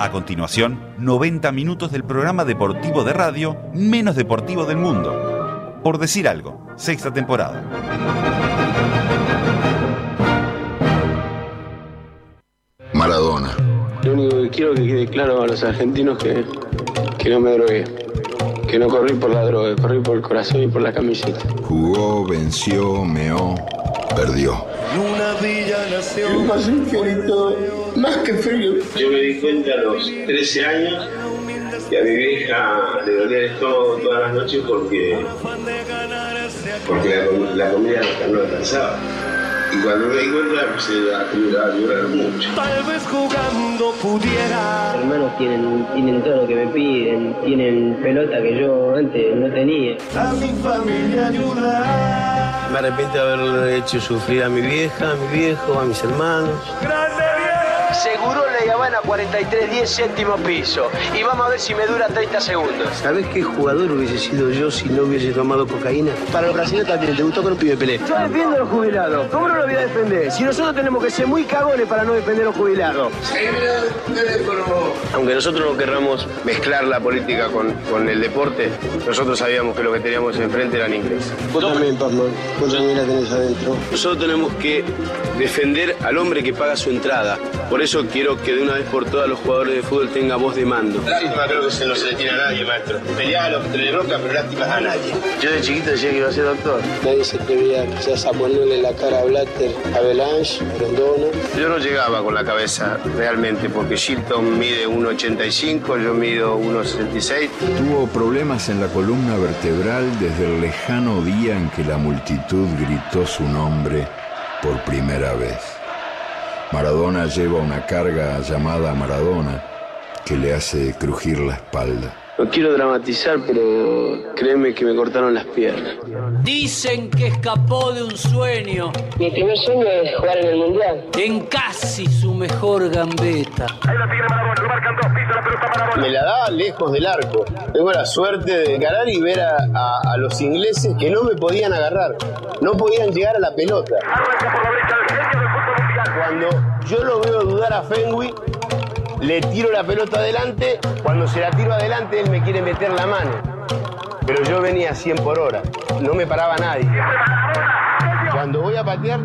A continuación, 90 minutos del programa deportivo de radio menos deportivo del mundo. Por decir algo, sexta temporada. Maradona. Lo único que quiero que quede claro a los argentinos que, que no me drogué. Que no corrí por la droga, corrí por el corazón y por la camiseta. Jugó, venció, meó, perdió. Luna Villa nació. Más que frío. Yo me di cuenta a los 13 años que a mi vieja le dolía estómago todas las noches porque, porque la, la comida no alcanzaba. Y cuando me di cuenta empecé a, a llorar mucho. Tal vez jugando pudiera. hermanos tienen, tienen todo lo que me piden, tienen pelota que yo antes no tenía. A mi familia ayudar. Me arrepiento de haberle hecho sufrir a mi vieja, a mi viejo, a mis hermanos. Seguro La Habana 4310, séptimo piso. Y vamos a ver si me dura 30 segundos. ¿Sabes qué jugador hubiese sido yo si no hubiese tomado cocaína? Para los brasileños también, te gustó con un pibe pelé. Yo defiendo a los jubilados. ¿Cómo no lo voy a defender? Si nosotros tenemos que ser muy cagones para no defender a los jubilados. Aunque nosotros no querramos mezclar la política con, con el deporte, nosotros sabíamos que lo que teníamos enfrente eran ingleses. Vos también, Pazman. Vos también la tenés adentro. Nosotros tenemos que defender al hombre que paga su entrada. Por eso quiero que de una vez por todas los jugadores de fútbol tengan voz de mando. Lástima creo que se no se le tiene a nadie, maestro. Peleaba a los entre roca, pero lástima a nadie. Yo de chiquito decía que iba a ser doctor. Nadie se atrevía quizás a ponerle la cara a Blatter, a Belange, a Rondona. Yo no llegaba con la cabeza realmente, porque Shilton mide 1,85, yo mido 1,66. Tuvo problemas en la columna vertebral desde el lejano día en que la multitud gritó su nombre por primera vez. Maradona lleva una carga llamada Maradona que le hace crujir la espalda. No quiero dramatizar, pero créeme que me cortaron las piernas. Dicen que escapó de un sueño Mi primer sueño es jugar en el Mundial. en casi su mejor gambeta. Me la daba lejos del arco. Tengo la suerte de ganar y ver a, a- a los ingleses que no me podían agarrar. No podían llegar a la pelota. Cuando yo lo veo dudar a Fenwick, le tiro la pelota adelante. Cuando se la tiro adelante, él me quiere meter la mano. Pero yo venía a 100 por hora. No me paraba nadie. Cuando voy a patear,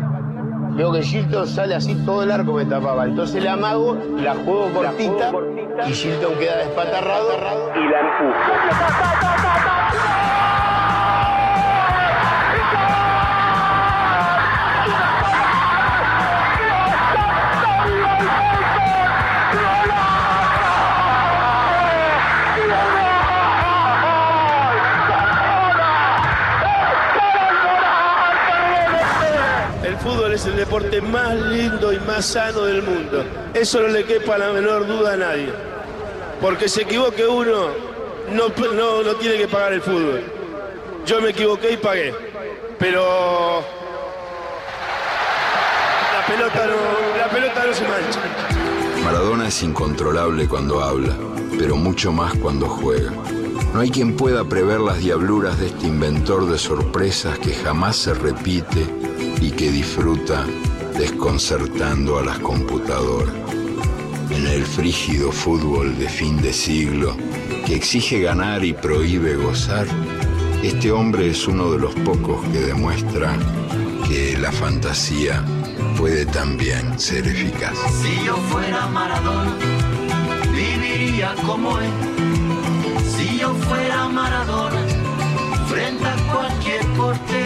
veo que Shilton sale así, todo el arco me tapaba. Entonces le amago, la juego cortita y Shilton queda despatarrado y la empujo. Deporte más lindo y más sano del mundo. Eso no le quepa la menor duda a nadie. Porque se equivoque uno, no, no, no tiene que pagar el fútbol. Yo me equivoqué y pagué. Pero la pelota no, la pelota no se mancha. Maradona es incontrolable cuando habla, pero mucho más cuando juega. No hay quien pueda prever las diabluras de este inventor de sorpresas que jamás se repite y que disfruta desconcertando a las computadoras. En el frígido fútbol de fin de siglo, que exige ganar y prohíbe gozar, este hombre es uno de los pocos que demuestra que la fantasía puede también ser eficaz. Si yo fuera Maradona, viviría como él. Si yo fuera Maradona, frente a cualquier portería.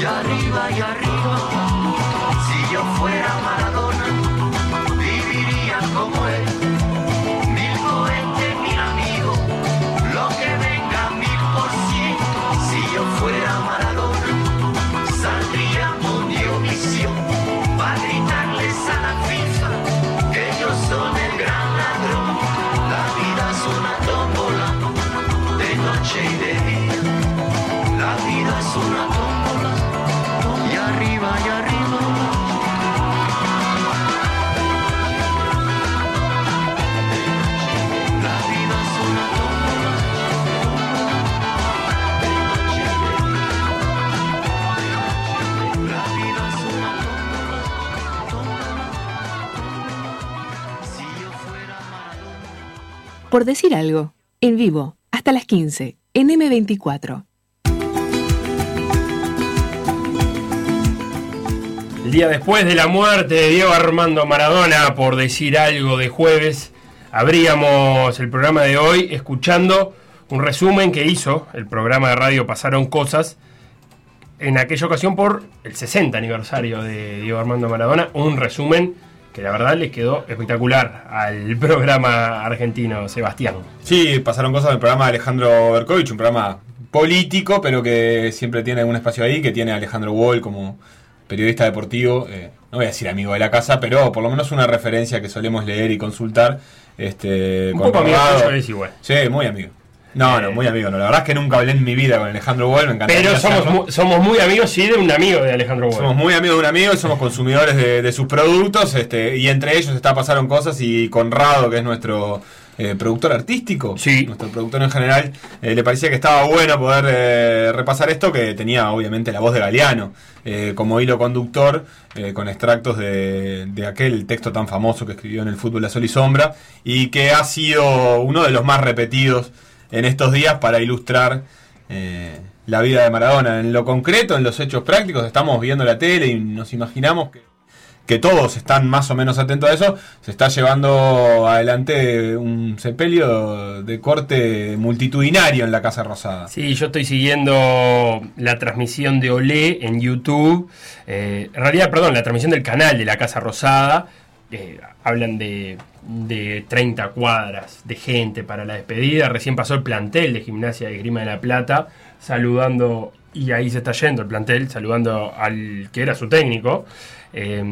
y arriba y arriba. Si yo fuera Maradona, viviría como él. Por decir algo, en vivo, hasta las 15, en M24. El día después de la muerte de Diego Armando Maradona, por decir algo de jueves, abríamos el programa de hoy escuchando un resumen que hizo el programa de radio Pasaron Cosas en aquella ocasión por el 60 aniversario de Diego Armando Maradona, un resumen que la verdad le quedó espectacular al programa argentino Sebastián. Sí, pasaron cosas en el programa de Alejandro Berkovich, un programa político, pero que siempre tiene un espacio ahí, que tiene a Alejandro Wall como periodista deportivo, eh, no voy a decir amigo de la casa, pero por lo menos una referencia que solemos leer y consultar. Este, Un con poco amigo es igual. Sí, muy amigo. No, no, muy amigo. No, la verdad es que nunca hablé en mi vida con Alejandro Wall, me encantaría Pero somos, mu- somos muy amigos, sí, de un amigo de Alejandro Bueno. Somos muy amigos de un amigo y somos consumidores de, de sus productos, este, y entre ellos está Pasaron Cosas y Conrado, que es nuestro eh, productor artístico, nuestro productor en general, eh, le parecía que estaba bueno poder eh, repasar esto, que tenía obviamente la voz de Galeano eh, como hilo conductor, eh, con extractos de, de aquel texto tan famoso que escribió en el fútbol a sol y sombra, y que ha sido uno de los más repetidos en estos días para ilustrar eh, la vida de Maradona. En lo concreto, en los hechos prácticos, estamos viendo la tele y nos imaginamos que, todos están más o menos atentos a eso. Se está llevando adelante un sepelio de corte multitudinario en la Casa Rosada. Sí, yo estoy siguiendo la transmisión de Olé en YouTube. Eh, en realidad, perdón, la transmisión del canal de la Casa Rosada. Hablan de, de 30 cuadras de gente para la despedida. Recién pasó el plantel de Gimnasia de Grima de la Plata saludando, y ahí se está yendo el plantel, saludando al que era su técnico. Eh,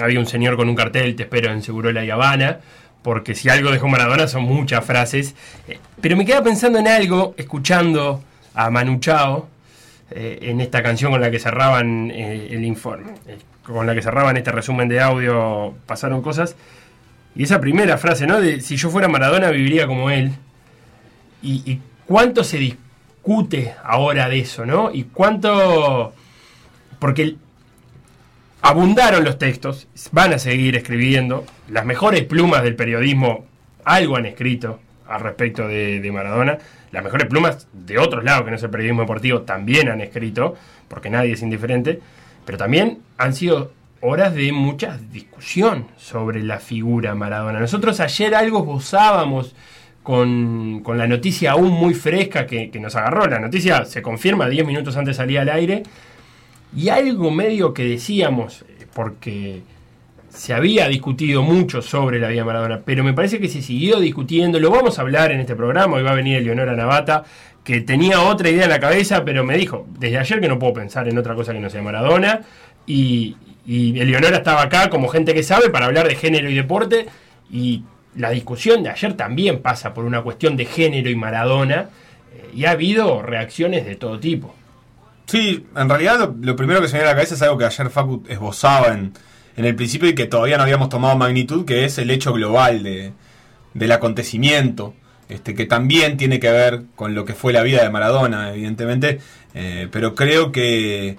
había un señor con un cartel, te espero en Segurola y Habana, porque si algo dejó Maradona son muchas frases. Eh, pero me queda pensando en algo, escuchando a Manu Chao, eh, en esta canción con la que cerraban eh, el informe, con la que cerraban este resumen de audio, pasaron cosas. Y esa primera frase, ¿no? De si yo fuera Maradona viviría como él. Y, cuánto se discute ahora de eso, ¿no? Y cuánto... Porque abundaron los textos, van a seguir escribiendo, las mejores plumas del periodismo algo han escrito al respecto de, de Maradona, las mejores plumas de otros lados que no es el periodismo deportivo también han escrito, porque nadie es indiferente, pero también han sido horas de mucha discusión sobre la figura Maradona. Nosotros ayer algo gozábamos con, con la noticia aún muy fresca que, que nos agarró, la noticia se confirma 10 minutos antes de salir al aire, y algo medio que decíamos, eh, porque se había discutido mucho sobre la vida Maradona, pero me parece que se siguió discutiendo, lo vamos a hablar en este programa, hoy va a venir Eleonora Navata, que tenía otra idea en la cabeza, pero me dijo, desde ayer que no puedo pensar en otra cosa que no sea Maradona, y, y Eleonora estaba acá como gente que sabe para hablar de género y deporte, y la discusión de ayer también pasa por una cuestión de género y Maradona, eh, y ha habido reacciones de todo tipo. Sí, en realidad lo, primero que se me viene a la cabeza es algo que ayer Facu esbozaba en, en el principio y que todavía no habíamos tomado magnitud, que es el hecho global de, del acontecimiento, este, que también tiene que ver con lo que fue la vida de Maradona, evidentemente, eh, pero creo que,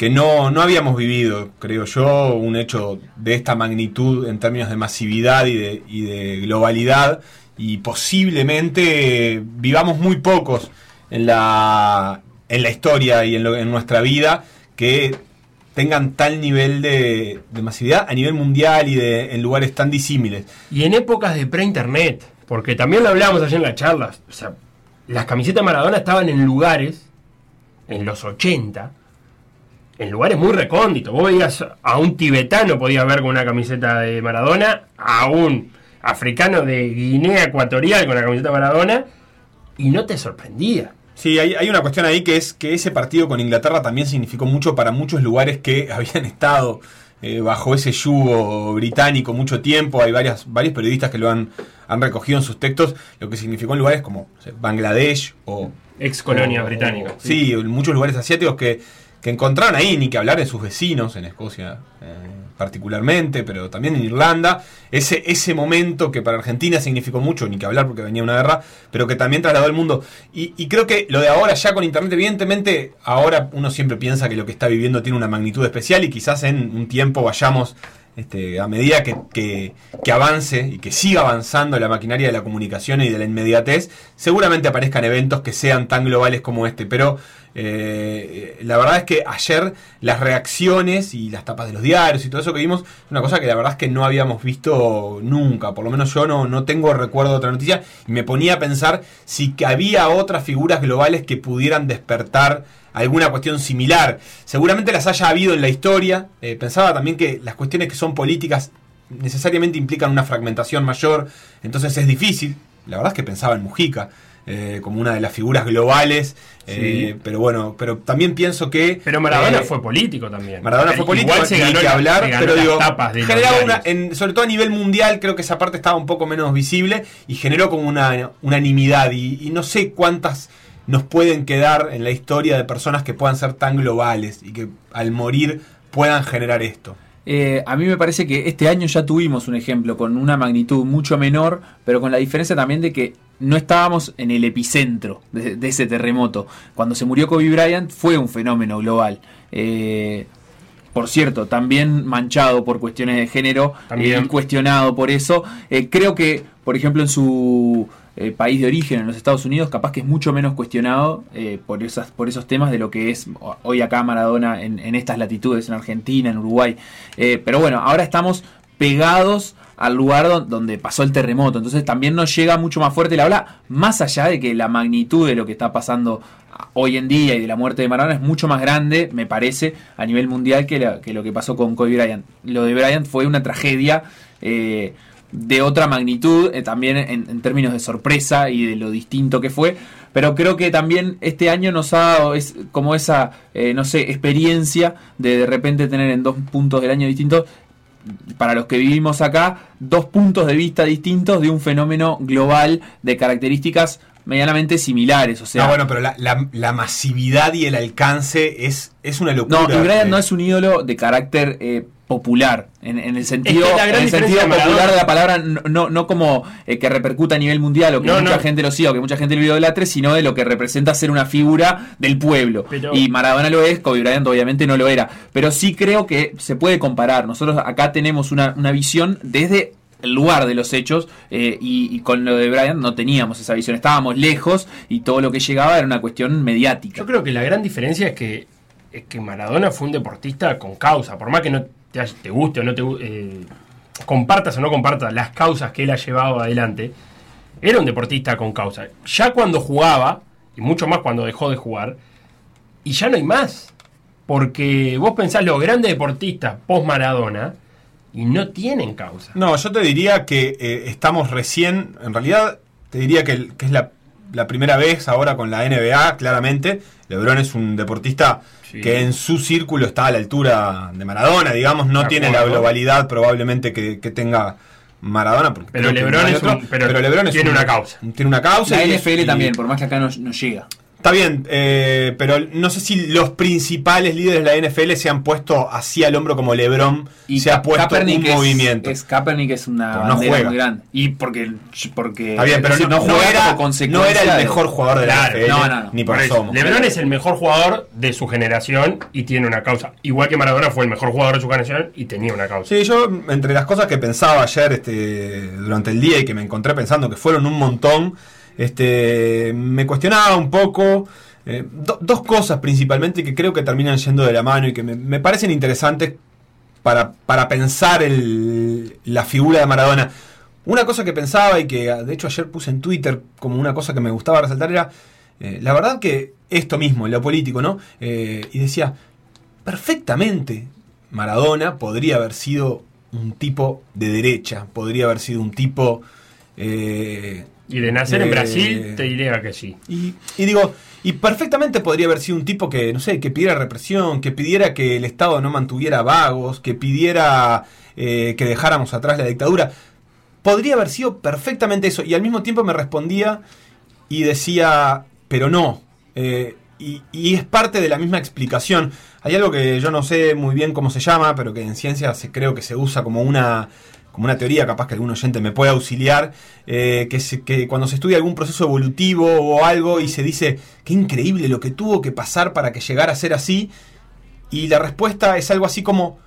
que no, no habíamos vivido, creo yo, un hecho de esta magnitud en términos de masividad y de, globalidad, y posiblemente vivamos muy pocos en la, en la historia y en, lo- en nuestra vida que tengan tal nivel de, de masividad a nivel mundial y de, en lugares tan disímiles. Y en épocas de pre-internet, porque también lo hablábamos ayer en la charla, o sea, las camisetas Maradona estaban en lugares, en los 80, en lugares muy recónditos. Vos veías a un tibetano, podías ver con una camiseta de Maradona, a un africano de Guinea Ecuatorial con la camiseta de Maradona, y no te sorprendía. Sí, hay, hay una cuestión ahí que es que ese partido con Inglaterra también significó mucho para muchos lugares que habían estado eh, bajo ese yugo británico mucho tiempo. Hay varias, varios periodistas que lo han, han recogido en sus textos, lo que significó en lugares como Bangladesh o... Ex colonia británica. Sí, muchos lugares asiáticos que, que encontraron ahí, ni que hablar en sus vecinos, en Escocia. Eh, particularmente, pero también en Irlanda, ese, ese momento que para Argentina significó mucho, ni que hablar porque venía una guerra, pero que también trasladó al mundo. Y, creo que lo de ahora ya con Internet, evidentemente, ahora uno siempre piensa que lo que está viviendo tiene una magnitud especial y quizás en un tiempo vayamos este, a medida que, que, avance y que siga avanzando la maquinaria de la comunicación y de la inmediatez, seguramente aparezcan eventos que sean tan globales como este. Pero eh, la verdad es que ayer las reacciones y las tapas de los diarios y todo eso que vimos, una cosa que la verdad es que no habíamos visto nunca, por lo menos yo no, no tengo recuerdo de otra noticia, y me ponía a pensar si había otras figuras globales que pudieran despertar alguna cuestión similar. Seguramente las haya habido en la historia, eh, pensaba también que las cuestiones que son políticas necesariamente implican una fragmentación mayor, entonces es difícil, la verdad es que pensaba en Mujica. Eh, como una de las figuras globales. Eh, pero bueno, pero también pienso que. Pero Maradona eh, fue político también. Maradona fue político, hay que hablar, pero digo, generaba una, sobre todo a nivel mundial, creo que esa parte estaba un poco menos visible y generó como una unanimidad. Y, no sé cuántas nos pueden quedar en la historia de personas que puedan ser tan globales y que al morir puedan generar esto. a mí me parece que este año ya tuvimos un ejemplo con una magnitud mucho menor, pero con la diferencia también de que no estábamos en el epicentro de, ese terremoto. Cuando se murió Kobe Bryant fue un fenómeno global. Eh, por cierto, también manchado por cuestiones de género, también. cuestionado por eso. Eh, creo que, por ejemplo, en su eh, país de origen, en los Estados Unidos, capaz que es mucho menos cuestionado por, esas, por esos temas de lo que es hoy acá Maradona en, en estas latitudes, en Argentina, en Uruguay. pero bueno, ahora estamos pegados al lugar donde pasó el terremoto. Entonces también nos llega mucho más fuerte la ola, más allá de que la magnitud de lo que está pasando hoy en día y de la muerte de Maradona es mucho más grande, me parece, a nivel mundial que, lo que pasó con Kobe Bryant. Lo de Bryant fue una tragedia. Eh, de otra magnitud, eh, también en, términos de sorpresa y de lo distinto que fue. Pero creo que también este año nos ha dado es como esa, eh, no sé, experiencia de de repente tener en dos puntos del año distintos para los que vivimos acá, dos puntos de vista distintos de un fenómeno global de características medianamente similares. O sea, no, bueno, pero la, masividad y el alcance es, es una locura. No, Bryant no es un ídolo de carácter eh, popular, en, el sentido, sentido popular de la palabra, no, no como eh, que repercuta a nivel mundial o que mucha gente lo siga o que mucha gente lo idolatre, sino de lo que representa ser una figura del pueblo. y Maradona lo es, Kobe Bryant obviamente no lo era. Pero sí creo que se puede comparar. Nosotros acá tenemos una, visión desde el lugar de los hechos eh, y, con lo de Bryant no teníamos esa visión, estábamos lejos y todo lo que llegaba era una cuestión mediática. Yo creo que la gran diferencia es que, es que Maradona fue un deportista con causa, por más que no te, guste o no te eh, compartas o no compartas las causas que él ha llevado adelante, era un deportista con causa. Ya cuando jugaba, y mucho más cuando dejó de jugar, y ya no hay más. Porque vos pensás los grandes deportistas post Maradona y no tienen causa. No, yo te diría que eh, estamos recién, en realidad te diría que, es la, la, primera vez ahora con la NBA, claramente. LeBron es un deportista que en su círculo está a la altura de Maradona, digamos, no tiene la globalidad probablemente que, tenga Maradona. Porque pero Lebron, es pero, tiene una causa. Tiene una causa. La NFL también, por más que acá no llega. Está bien, eh, pero no sé si los principales líderes de la NFL se han puesto así al hombro como LeBron y se ha puesto un movimiento. Es Kaepernick es una bandera muy grande. Y porque, porque Está bien, pero no, juega no, era, el mejor jugador de la NFL, no, no, ni por, eso. LeBron es el mejor jugador de su generación y tiene una causa. Igual que Maradona fue el mejor jugador de su generación y tenía una causa. Sí, yo entre las cosas que pensaba ayer este, durante el día y que me encontré pensando que fueron un montón este, me cuestionaba un poco eh, dos cosas principalmente que creo que terminan yendo de la mano y que me, parecen interesantes para, para pensar el, la figura de Maradona. Una cosa que pensaba y que de hecho ayer puse en Twitter como una cosa que me gustaba resaltar era, eh, la verdad que esto mismo, lo político, ¿no? Eh, y decía, perfectamente Maradona podría haber sido un tipo de derecha, podría haber sido un tipo Y de nacer en Eh, Brasil, te diría que sí. Y, y digo, y perfectamente podría haber sido un tipo que, no sé, que pidiera represión, que pidiera que el Estado no mantuviera vagos, que pidiera eh, que dejáramos atrás la dictadura. Podría haber sido perfectamente eso. Y al mismo tiempo me respondía y decía, pero no. Eh, y, y es parte de la misma explicación. Hay algo que yo no sé muy bien cómo se llama, pero que en ciencia se, creo que se usa como una, como una teoría, capaz que algún oyente me puede auxiliar, eh, que, se- que cuando se estudia algún proceso evolutivo o algo y se dice, qué increíble lo que tuvo que pasar para que llegara a ser así, y la respuesta es algo así como,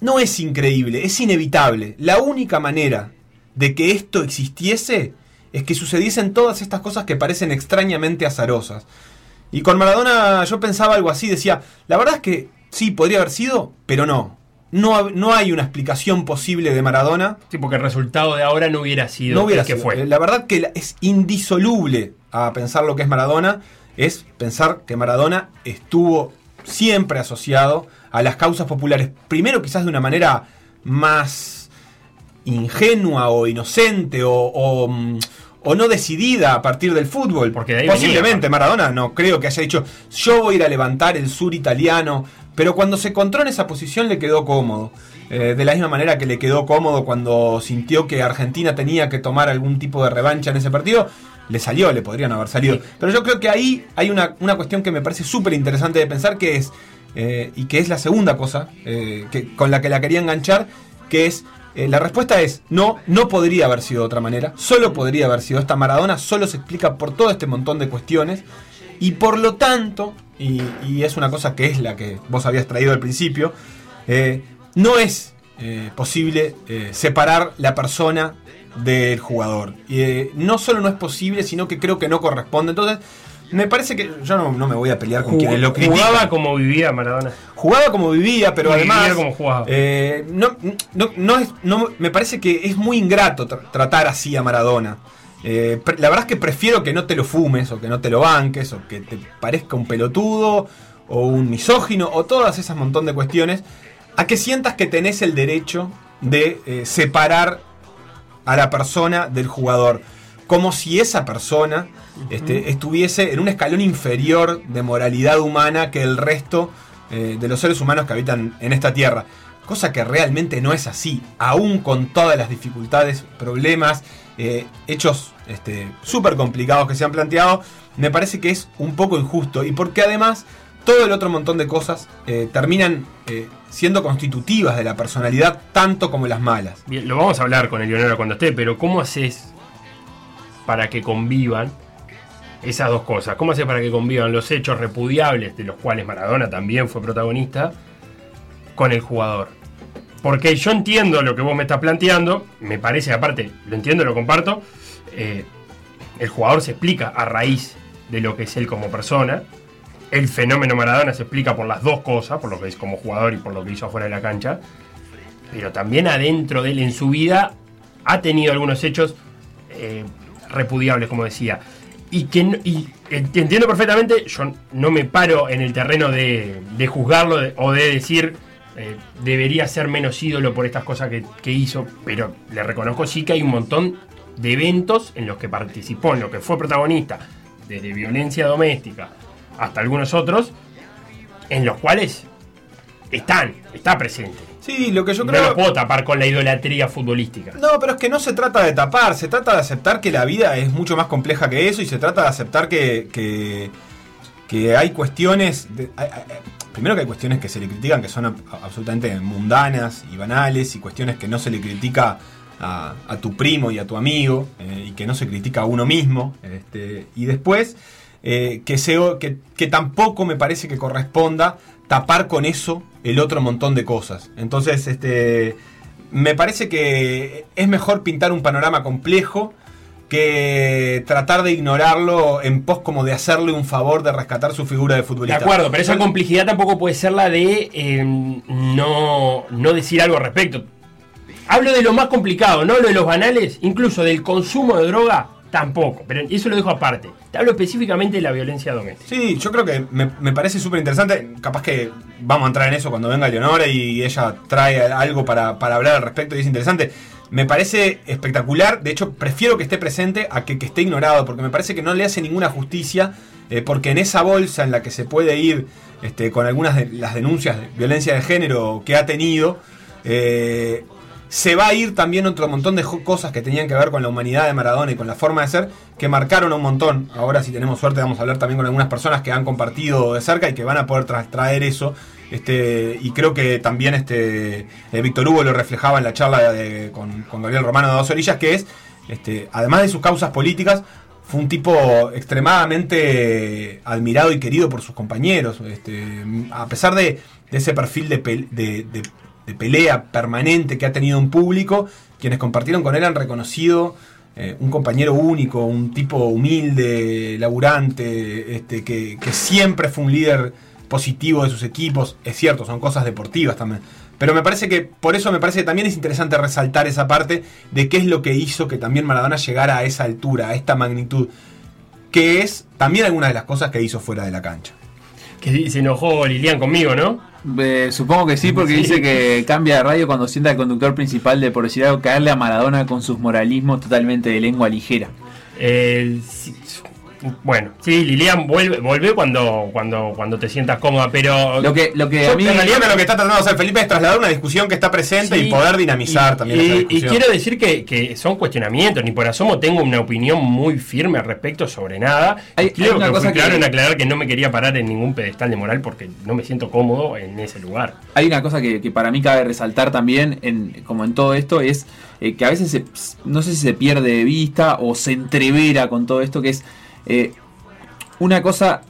no es increíble, es inevitable. La única manera de que esto existiese es que sucediesen todas estas cosas que parecen extrañamente azarosas. Y con Maradona yo pensaba algo así, decía, la verdad es que sí, podría haber sido, pero no. No, no hay una explicación posible de Maradona. Sí, porque el resultado de ahora no hubiera sido No hubiera el que sido. fue. Eh, La verdad que es indisoluble a pensar lo que es Maradona, es pensar que Maradona estuvo siempre asociado a las causas populares. Primero quizás de una manera más ingenua o inocente o, o, mm, o no decidida a partir del fútbol. Porque de ahí Posiblemente venía. Maradona no creo que haya dicho yo voy a ir a levantar el sur italiano, pero cuando se encontró en esa posición le quedó cómodo. Eh, de la misma manera que le quedó cómodo cuando sintió que Argentina tenía que tomar algún tipo de revancha en ese partido, le salió, le podrían haber salido. Pero yo creo que ahí hay una, una cuestión que me parece súper interesante de pensar, que es, eh, y que es la segunda cosa eh, que, con la que la quería enganchar, que es, eh, la respuesta es, no, no podría haber sido de otra manera, solo podría haber sido esta Maradona, solo se explica por todo este montón de cuestiones, y por lo tanto, y, y es una cosa que es la que vos habías traído al principio, eh, no es eh, posible eh, separar la persona del jugador. Y, no solo no es posible, sino que creo que no corresponde. Entonces, me parece que yo no, no me voy a pelear con Jug- quienes lo critican. Jugaba como vivía Maradona. Jugaba como vivía, pero además. vivía como jugaba. eh, no, no, no es, no- me parece que es muy ingrato tra- tratar así a Maradona. Eh, la verdad es que prefiero que no te lo fumes, o que no te lo banques, o que te parezca un pelotudo, o un misógino, o todas esas montón de cuestiones, a que sientas que tenés el derecho de eh, separar a la persona del jugador. Como si esa persona este, estuviese en un escalón inferior de moralidad humana que el resto eh, de los seres humanos que habitan en esta tierra. Cosa que realmente no es así, aún con todas las dificultades, problemas, eh, hechos este, súper complicados que se han planteado, me parece que es un poco injusto. Y porque además todo el otro montón de cosas eh, terminan eh, siendo constitutivas de la personalidad, tanto como las malas. Bien, lo vamos a hablar con el Leonero cuando esté, pero ¿cómo haces para que convivan esas dos cosas? ¿Cómo haces para que convivan los hechos repudiables, de los cuales Maradona también fue protagonista, con el jugador? Porque yo entiendo lo que vos me estás planteando, me parece, aparte, lo entiendo, lo comparto, eh, el jugador se explica a raíz de lo que es él como persona, el fenómeno Maradona se explica por las dos cosas, por lo que es como jugador y por lo que hizo afuera de la cancha, pero también adentro de él en su vida ha tenido algunos hechos eh, repudiables, como decía. Y que entiendo perfectamente, yo no me paro en el terreno de, juzgarlo o de decir eh, debería ser menos ídolo por estas cosas que, que hizo, pero le reconozco sí que hay un montón de eventos en los que participó, en los que fue protagonista, desde violencia doméstica hasta algunos otros, en los cuales están, está presente. Sí, lo que yo no creo. lo puedo tapar con la idolatría futbolística. No, pero es que no se trata de tapar, se trata de aceptar que la vida es mucho más compleja que eso y se trata de aceptar que, que, que hay cuestiones. de- primero que hay cuestiones que se le critican que son absolutamente mundanas y banales y cuestiones que no se le critica a, tu primo y a tu amigo eh, y que no se critica a uno mismo. este, y después eh, que, se, que tampoco me parece que corresponda tapar con eso el otro montón de cosas. Entonces, este, me parece que es mejor pintar un panorama complejo que tratar de ignorarlo en pos como de hacerle un favor de rescatar su figura de De futbolista. acuerdo, pero esa complejidad tampoco puede ser la de eh, no, no decir algo al respecto. Hablo de lo más complicado, no hablo de los banales, incluso del consumo de droga, tampoco. Pero eso lo dejo aparte. Te hablo específicamente de la violencia doméstica. Sí, yo creo que me, me parece súper interesante. Capaz que vamos a entrar en eso cuando venga Leonora y ella trae algo para, para hablar al respecto y es interesante. Me parece espectacular. De hecho, prefiero que esté presente a que, esté ignorado, porque me parece que no le hace ninguna justicia, eh, porque en esa bolsa en la que se puede ir este, con algunas de las denuncias de violencia de género que ha tenido, eh, se va a ir también otro montón de cosas que tenían que ver con la humanidad de Maradona y con la forma de ser, que marcaron un montón. Ahora, si tenemos suerte, vamos a hablar también con algunas personas que han compartido de cerca y que van a poder traer eso. Este, y creo que también este, eh, Víctor Hugo lo reflejaba en la charla con, Gabriel Romano de Dos Orillas, que es, este, además de sus causas políticas, fue un tipo extremadamente admirado y querido por sus compañeros. Este, a pesar de, ese perfil de, pelea permanente que ha tenido un público, quienes compartieron con él han reconocido eh, un compañero único, un tipo humilde, laburante, este, que, siempre fue un líder positivo de sus equipos. Es cierto, son cosas deportivas también. Pero me parece que, por eso me parece que también es interesante resaltar esa parte de qué es lo que hizo que también Maradona llegara a esa altura, a esta magnitud, que es también alguna de las cosas que hizo fuera de la cancha. Que se enojó Lilian conmigo, ¿no? supongo que sí, porque dice que cambia de radio cuando sienta el conductor principal de, por decir algo, caerle a Maradona con sus moralismos totalmente de lengua ligera. Eh, bueno, sí, Lilian vuelve, vuelve cuando, cuando, cuando te sientas cómoda, pero. Lo que, lo que a mí. En realidad, lo que está tratando de hacer Felipe es trasladar una discusión que está presente y poder dinamizar también. Y, y, quiero decir que, son cuestionamientos, ni por asomo tengo una opinión muy firme al respecto sobre nada. Hay, una cosa claro en aclarar que no me quería parar en ningún pedestal de moral porque no me siento cómodo en ese lugar. Hay una cosa que, para mí cabe resaltar también, en, como en todo esto, es eh, que a veces no sé si se pierde de vista o se entrevera con todo esto, que es eh, una cosa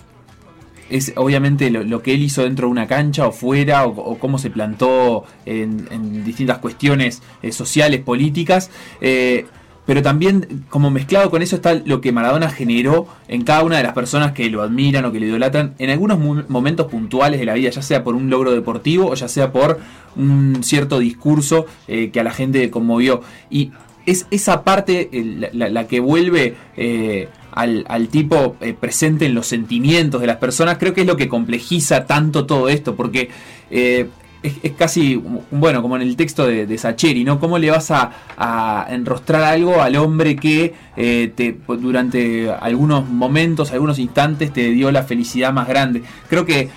es obviamente lo, que él hizo dentro de una cancha o fuera, o, cómo se plantó en, distintas cuestiones eh, sociales, políticas. Eh, pero también como mezclado con eso está lo que Maradona generó en cada una de las personas que lo admiran o que lo idolatran en algunos momentos puntuales de la vida, ya sea por un logro deportivo o ya sea por un cierto discurso que a la gente conmovió. Y es esa parte la, que vuelve al, tipo eh, presente en los sentimientos de las personas, creo que es lo que complejiza tanto todo esto, porque eh, es, casi, bueno, como en el texto de, de Sacheri, ¿no? ¿Cómo le vas a, enrostrar algo al hombre que eh, te, durante algunos momentos, algunos instantes te dio la felicidad más grande? Creo que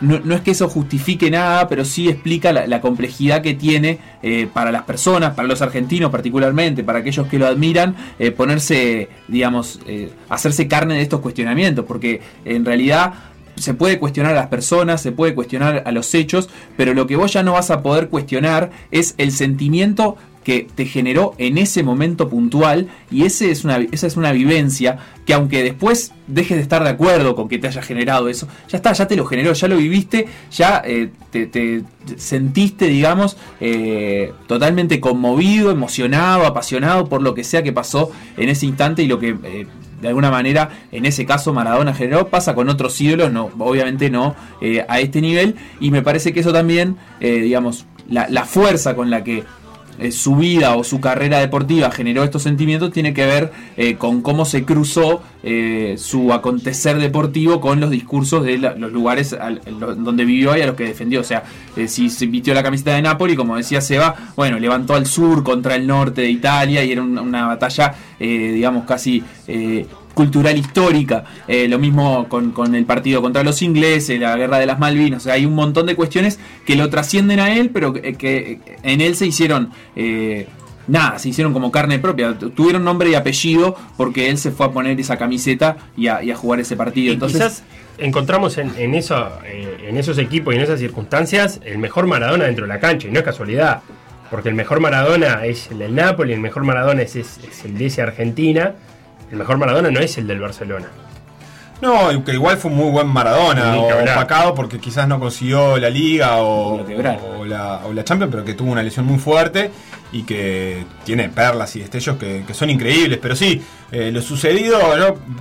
no, es que eso justifique nada, pero sí explica la, complejidad que tiene eh, para las personas, para los argentinos particularmente, para aquellos que lo admiran, eh, ponerse, digamos, eh, hacerse carne de estos cuestionamientos, porque en realidad se puede cuestionar a las personas, se puede cuestionar a los hechos, pero lo que vos ya no vas a poder cuestionar es el sentimiento que te generó en ese momento puntual y ese es una, esa es una vivencia que aunque después dejes de estar de acuerdo con que te haya generado eso, ya está, ya te lo generó, ya lo viviste, ya eh, te, sentiste, digamos, eh, totalmente conmovido, emocionado, apasionado por lo que sea que pasó en ese instante y lo que... Eh, de alguna manera, en ese caso Maradona generó, pasa con otros ídolos, no, obviamente no a este nivel, y me parece que eso también, digamos, la, la fuerza con la que eh, su vida o su carrera deportiva generó estos sentimientos tiene que ver eh, con cómo se cruzó eh, su acontecer deportivo con los discursos de los lugares donde vivió y a los que defendió. O sea, si se vistió la camiseta de Napoli, como decía Seba, bueno, levantó al sur contra el norte de Italia y era una batalla, digamos, casi cultural histórica, eh, lo mismo con, el partido contra los ingleses, la guerra de las Malvinas, o sea, hay un montón de cuestiones que lo trascienden a él, pero que, en él se hicieron... Eh, nada, se hicieron como carne propia. Tuvieron nombre y apellido porque él se fue a poner esa camiseta y a, jugar ese partido. Entonces, quizás encontramos en, eso, eh, en esos equipos y en esas circunstancias el mejor Maradona dentro de la cancha, y no es casualidad. Porque el mejor Maradona es el del Napoli, el mejor Maradona es, es el de ese Argentina, el mejor Maradona no es el del Barcelona. No, que igual fue un muy buen Maradona, o opacado porque quizás no consiguió la Liga o, la, o, la, Champions, pero que tuvo una lesión muy fuerte y que tiene perlas y destellos que, son increíbles. Pero sí, eh, lo sucedido,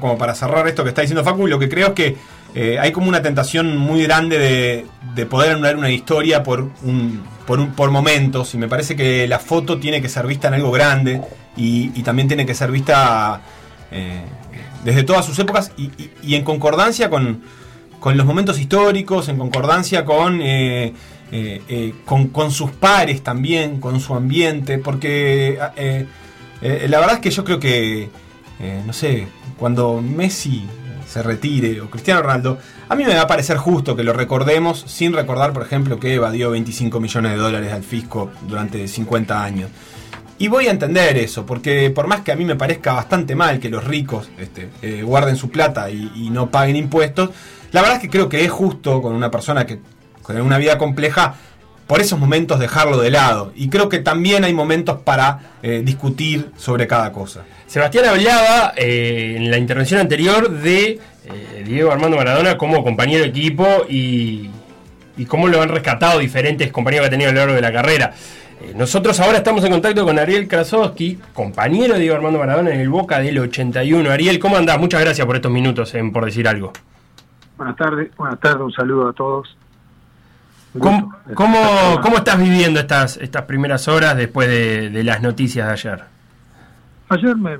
como para cerrar esto que está diciendo Facu, lo que creo es que eh, hay como una tentación muy grande de, de poder anular una historia por un, por, un, por momentos y me parece que la foto tiene que ser vista en algo grande y, y también tiene que ser vista eh, desde todas sus épocas y, en concordancia con, con los momentos históricos, en concordancia con, eh, eh, con, con, sus pares también, con su ambiente, porque la verdad es que yo creo que, no sé, cuando Messi se retire o Cristiano Ronaldo, a mí me va a parecer justo que lo recordemos sin recordar, por ejemplo, que evadió 25 millones de dólares al fisco durante 50 años. Y voy a entender eso, porque por más que a mí me parezca bastante mal que los ricos este, eh, guarden su plata y, no paguen impuestos, la verdad es que creo que es justo con una persona que con una vida compleja por esos momentos dejarlo de lado. Y creo que también hay momentos para eh, discutir sobre cada cosa. Sebastián hablaba eh, en la intervención anterior de Diego Armando Maradona como compañero de equipo y, y cómo lo han rescatado diferentes compañeros que ha tenido a lo largo de la carrera. Eh, nosotros ahora estamos en contacto con Ariel Krasowski, compañero de Diego Armando Maradona en el Boca del 81. Ariel, ¿cómo andás? Muchas gracias por estos minutos, en, por decir algo. Buenas tardes, buenas tardes, un saludo a todos. ¿Cómo, cómo, estás viviendo estas, estas primeras horas después de, las noticias de ayer? Ayer me,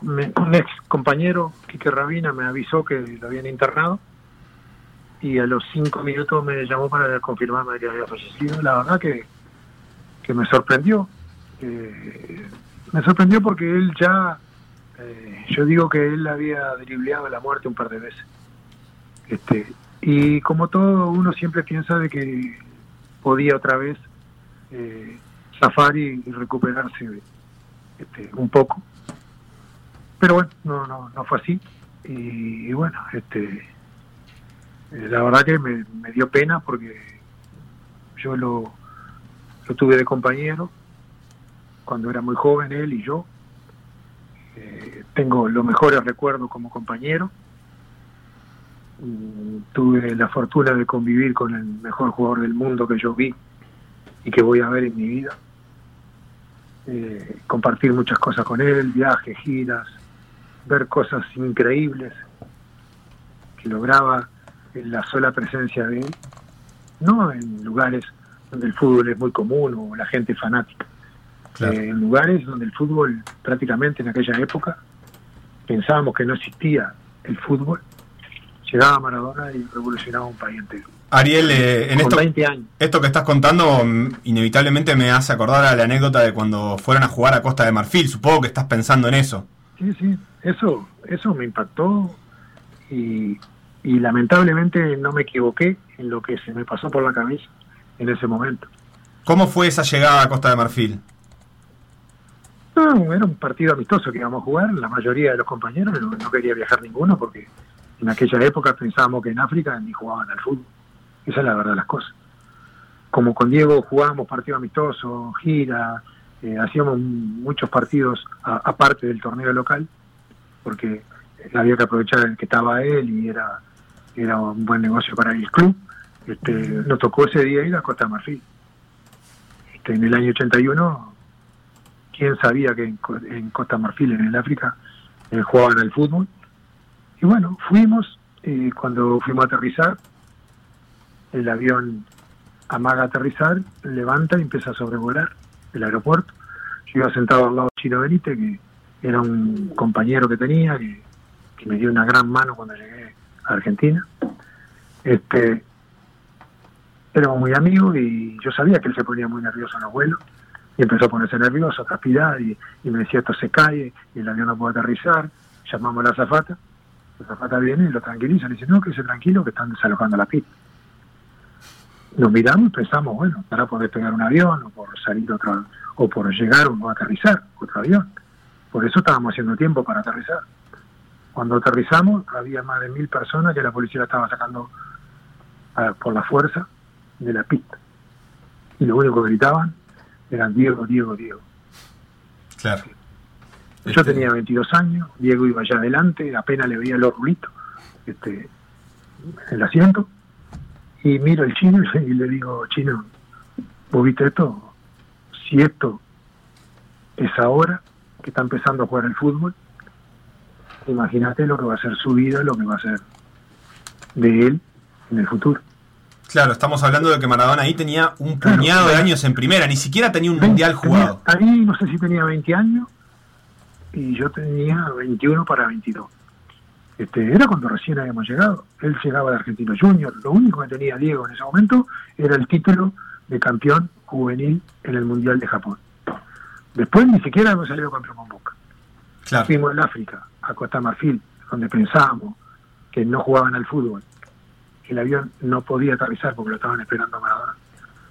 un ex compañero, Quique Rabina, me avisó que lo habían internado y a los cinco minutos me llamó para confirmarme que había fallecido. La verdad que que me sorprendió. Eh, me sorprendió porque él ya, eh, yo digo que él había dribleado la muerte un par de veces. Este, y como todo, uno siempre piensa de que podía otra vez eh, zafar y, recuperarse este, un poco. Pero bueno, no, no, no fue así. Y, bueno, este, la verdad que me dio pena porque yo lo, tuve de compañero cuando era muy joven él y yo. Eh, tengo los mejores recuerdos como compañero. Tuve la fortuna de convivir con el mejor jugador del mundo que yo vi y que voy a ver en mi vida. Eh, compartir muchas cosas con él, viajes, giras, ver cosas increíbles que lograba en la sola presencia de él, no en lugares donde el fútbol es muy común o la gente fanática. Eh, en lugares donde el fútbol prácticamente en aquella época pensábamos que no existía el fútbol, llegaba Maradona y revolucionaba un país entero. Ariel, eh, en esto, esto que estás contando mm, inevitablemente me hace acordar a la anécdota de cuando fueron a jugar a Costa de Marfil. Supongo que estás pensando en eso. Sí, sí, eso, eso me impactó y, y lamentablemente no me equivoqué en lo que se me pasó por la cabeza en ese momento. ¿Cómo fue esa llegada a Costa de Marfil? No, era un partido amistoso que íbamos a jugar, la mayoría de los compañeros no, quería viajar ninguno porque en aquella época pensábamos que en África ni jugaban al fútbol. Esa es la verdad de las cosas. Como con Diego jugábamos partido amistoso, gira, eh, hacíamos muchos partidos aparte del torneo local, porque había que aprovechar el que estaba él y era, era un buen negocio para el club. Este, nos tocó ese día ir a Costa Marfil. Este, en el año 81, ¿quién sabía que en, Costa Marfil, en el África, eh, jugaban al fútbol? Y bueno, fuimos, y cuando fuimos a aterrizar, el avión amaga a aterrizar, levanta y empieza a sobrevolar el aeropuerto. Yo iba sentado al lado de Chino Benítez, que era un compañero que tenía, que, que me dio una gran mano cuando llegué a Argentina. Este, éramos muy amigos y yo sabía que él se ponía muy nervioso en los vuelos y empezó a ponerse nervioso, a transpirar y, me decía esto se cae y el avión no puede aterrizar, llamamos a la zafata, la zafata viene y lo tranquiliza, le dice no, que se tranquilo que están desalojando la pista. Nos miramos y pensamos, bueno, para poder pegar un avión o por salir otro, o por llegar o aterrizar otro avión. Por eso estábamos haciendo tiempo para aterrizar. Cuando aterrizamos había más de mil personas que la policía estaba sacando por la fuerza de la pista. Y lo único que gritaban eran Diego, Diego, Diego. Claro. Yo este- tenía 22 años, Diego iba allá adelante, apenas le veía los rulitos este, en el asiento, y miro al chino y le digo, chino, ¿vos viste esto? Si esto es ahora que está empezando a jugar el fútbol, imagínate lo que va a ser su vida, lo que va a ser de él en el futuro. Claro, estamos hablando de que Maradona ahí tenía un puñado de años en primera, ni siquiera tenía un mundial jugado. ahí no sé si tenía 20 años y yo tenía 21 para 22. Este, era cuando recién habíamos llegado. Él llegaba de Argentino Junior. Lo único que tenía Diego en ese momento era el título de campeón juvenil en el Mundial de Japón. Después ni siquiera hemos salido campeón con Boca. Fuimos en África, a Costa Marfil, donde pensábamos que no jugaban al fútbol. El avión no podía aterrizar porque lo estaban esperando a Maradona.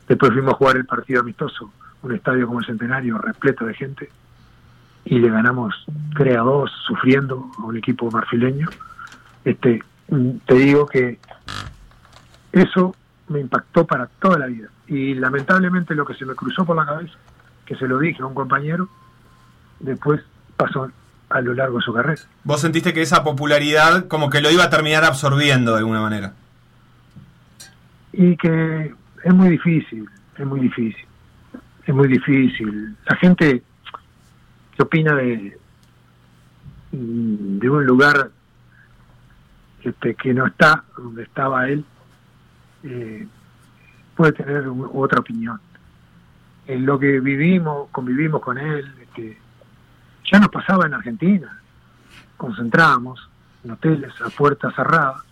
Después fuimos a jugar el partido amistoso, un estadio como el Centenario, repleto de gente, y le ganamos 3 a 2, sufriendo a un equipo marfileño. Este, te digo que eso me impactó para toda la vida. Y lamentablemente lo que se me cruzó por la cabeza, que se lo dije a un compañero, después pasó a lo largo de su carrera. ¿Vos sentiste que esa popularidad como que lo iba a terminar absorbiendo de alguna manera? Y que es muy difícil, es muy difícil, es muy difícil. La gente que opina de, de un lugar este, que no está donde estaba él, eh, puede tener otra opinión. En lo que vivimos, convivimos con él, este, ya nos pasaba en Argentina. Concentrábamos en hoteles a puerta cerrada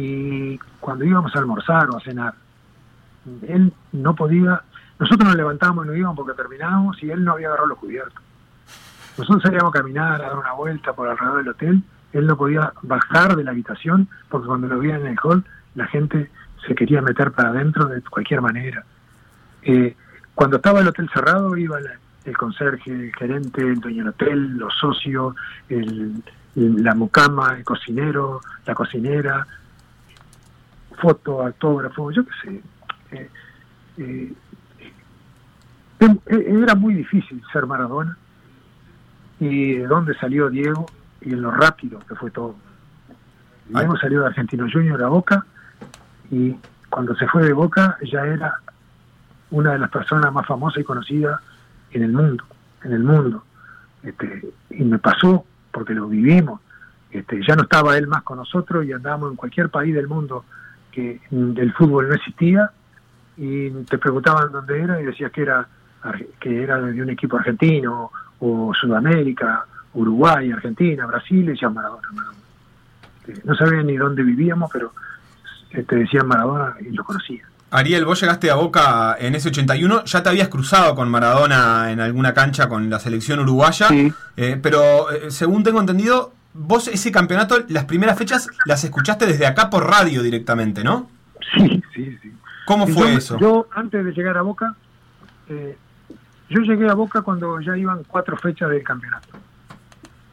y cuando íbamos a almorzar o a cenar, él no podía, nosotros nos levantábamos y nos íbamos porque terminábamos y él no había agarrado los cubiertos. Nosotros salíamos a caminar, a dar una vuelta por alrededor del hotel, él no podía bajar de la habitación porque cuando lo veía en el hall la gente se quería meter para adentro de cualquier manera. Eh, cuando estaba el hotel cerrado iba el conserje, el gerente, el dueño del hotel, los socios, el, la mucama, el cocinero, la cocinera, foto, autógrafo, yo qué sé. Eh, eh, era muy difícil ser Maradona y de dónde salió Diego y en lo rápido que fue todo. Diego salió de Argentino Junior a Boca y cuando se fue de Boca ya era una de las personas más famosas y conocidas en el mundo, en el mundo. Este, y me pasó porque lo vivimos. Este, ya no estaba él más con nosotros y andábamos en cualquier país del mundo que el fútbol no existía y te preguntaban dónde era y decías que era que era de un equipo argentino o Sudamérica, Uruguay, Argentina, Brasil, y decían Maradona, este, no sabía ni dónde vivíamos, pero te este, decían Maradona y lo conocía. Ariel, vos llegaste a Boca en ese 81, ya te habías cruzado con Maradona en alguna cancha con la selección uruguaya, eh, pero eh, según tengo entendido, vos ese campeonato, las primeras fechas las escuchaste desde acá por radio directamente, ¿no? Sí, sí, sí. ¿Cómo fue eso? Yo, antes de llegar a Boca, eh, yo llegué a Boca cuando ya iban cuatro fechas del campeonato.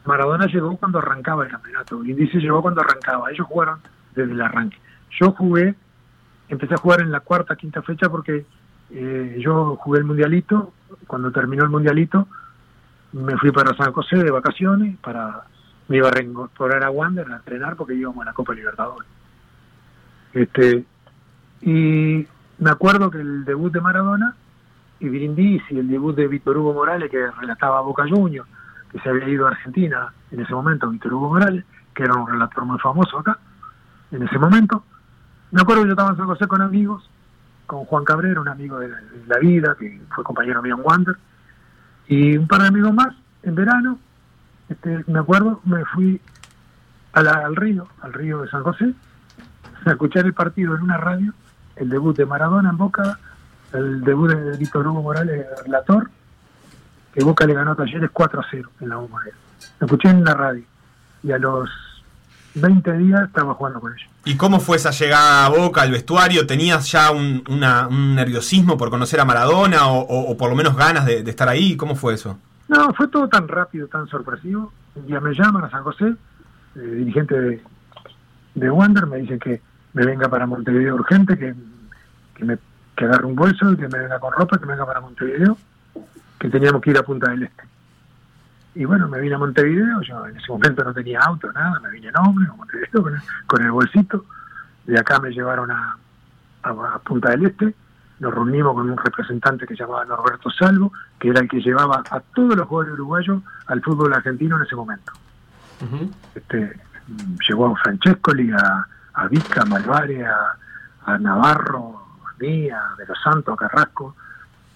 Maradona llegó cuando arrancaba el campeonato, Indice llegó cuando arrancaba, ellos jugaron desde el arranque. Yo jugué empecé a jugar en la cuarta, quinta fecha porque eh, yo jugué el mundialito, cuando terminó el mundialito me fui para San José de vacaciones, para me iba a reincorporar a Wander a entrenar porque íbamos a la Copa Libertadores. Este, y me acuerdo que el debut de Maradona y Brindis y el debut de Víctor Hugo Morales que relataba a Boca Juniors, que se había ido a Argentina en ese momento, Víctor Hugo Morales, que era un relator muy famoso acá, en ese momento, me acuerdo que yo estaba en San José con amigos, con Juan Cabrera, un amigo de la vida, que fue compañero mío en Wander, y un par de amigos más, en verano, este, me acuerdo, me fui al río, al río de San José, a escuchar el partido en una radio, el debut de Maradona en Boca, el debut de Víctor Hugo Morales, relator, que Boca le ganó a Talleres 4 a 0 en la bombonera. Lo escuché en la radio. Y a los 20 días estaba jugando con ellos. ¿Y cómo fue esa llegada a Boca al vestuario? ¿Tenías ya un, nerviosismo por conocer a Maradona o, por lo menos ganas de, estar ahí? ¿Cómo fue eso? No, fue todo tan rápido, tan sorpresivo. Un día me llaman a San José, eh, dirigente de, de Wander, me dicen que me venga para Montevideo urgente, que, que, me, agarre un bolso que me venga con ropa, que me venga para Montevideo, que teníamos que ir a Punta del Este. Y bueno, me vine a Montevideo, yo en ese momento no tenía auto, nada, me vine en hombre con el, bolsito. De acá me llevaron a, a, Punta del Este, nos reunimos con un representante que se llamaba Norberto Salvo, que era el que llevaba a todos los jugadores uruguayos al fútbol argentino en ese momento. este, llevó a Francescoli, a, a Vica, a Malvare, a, Navarro, a mí, a De los Santos, a Carrasco,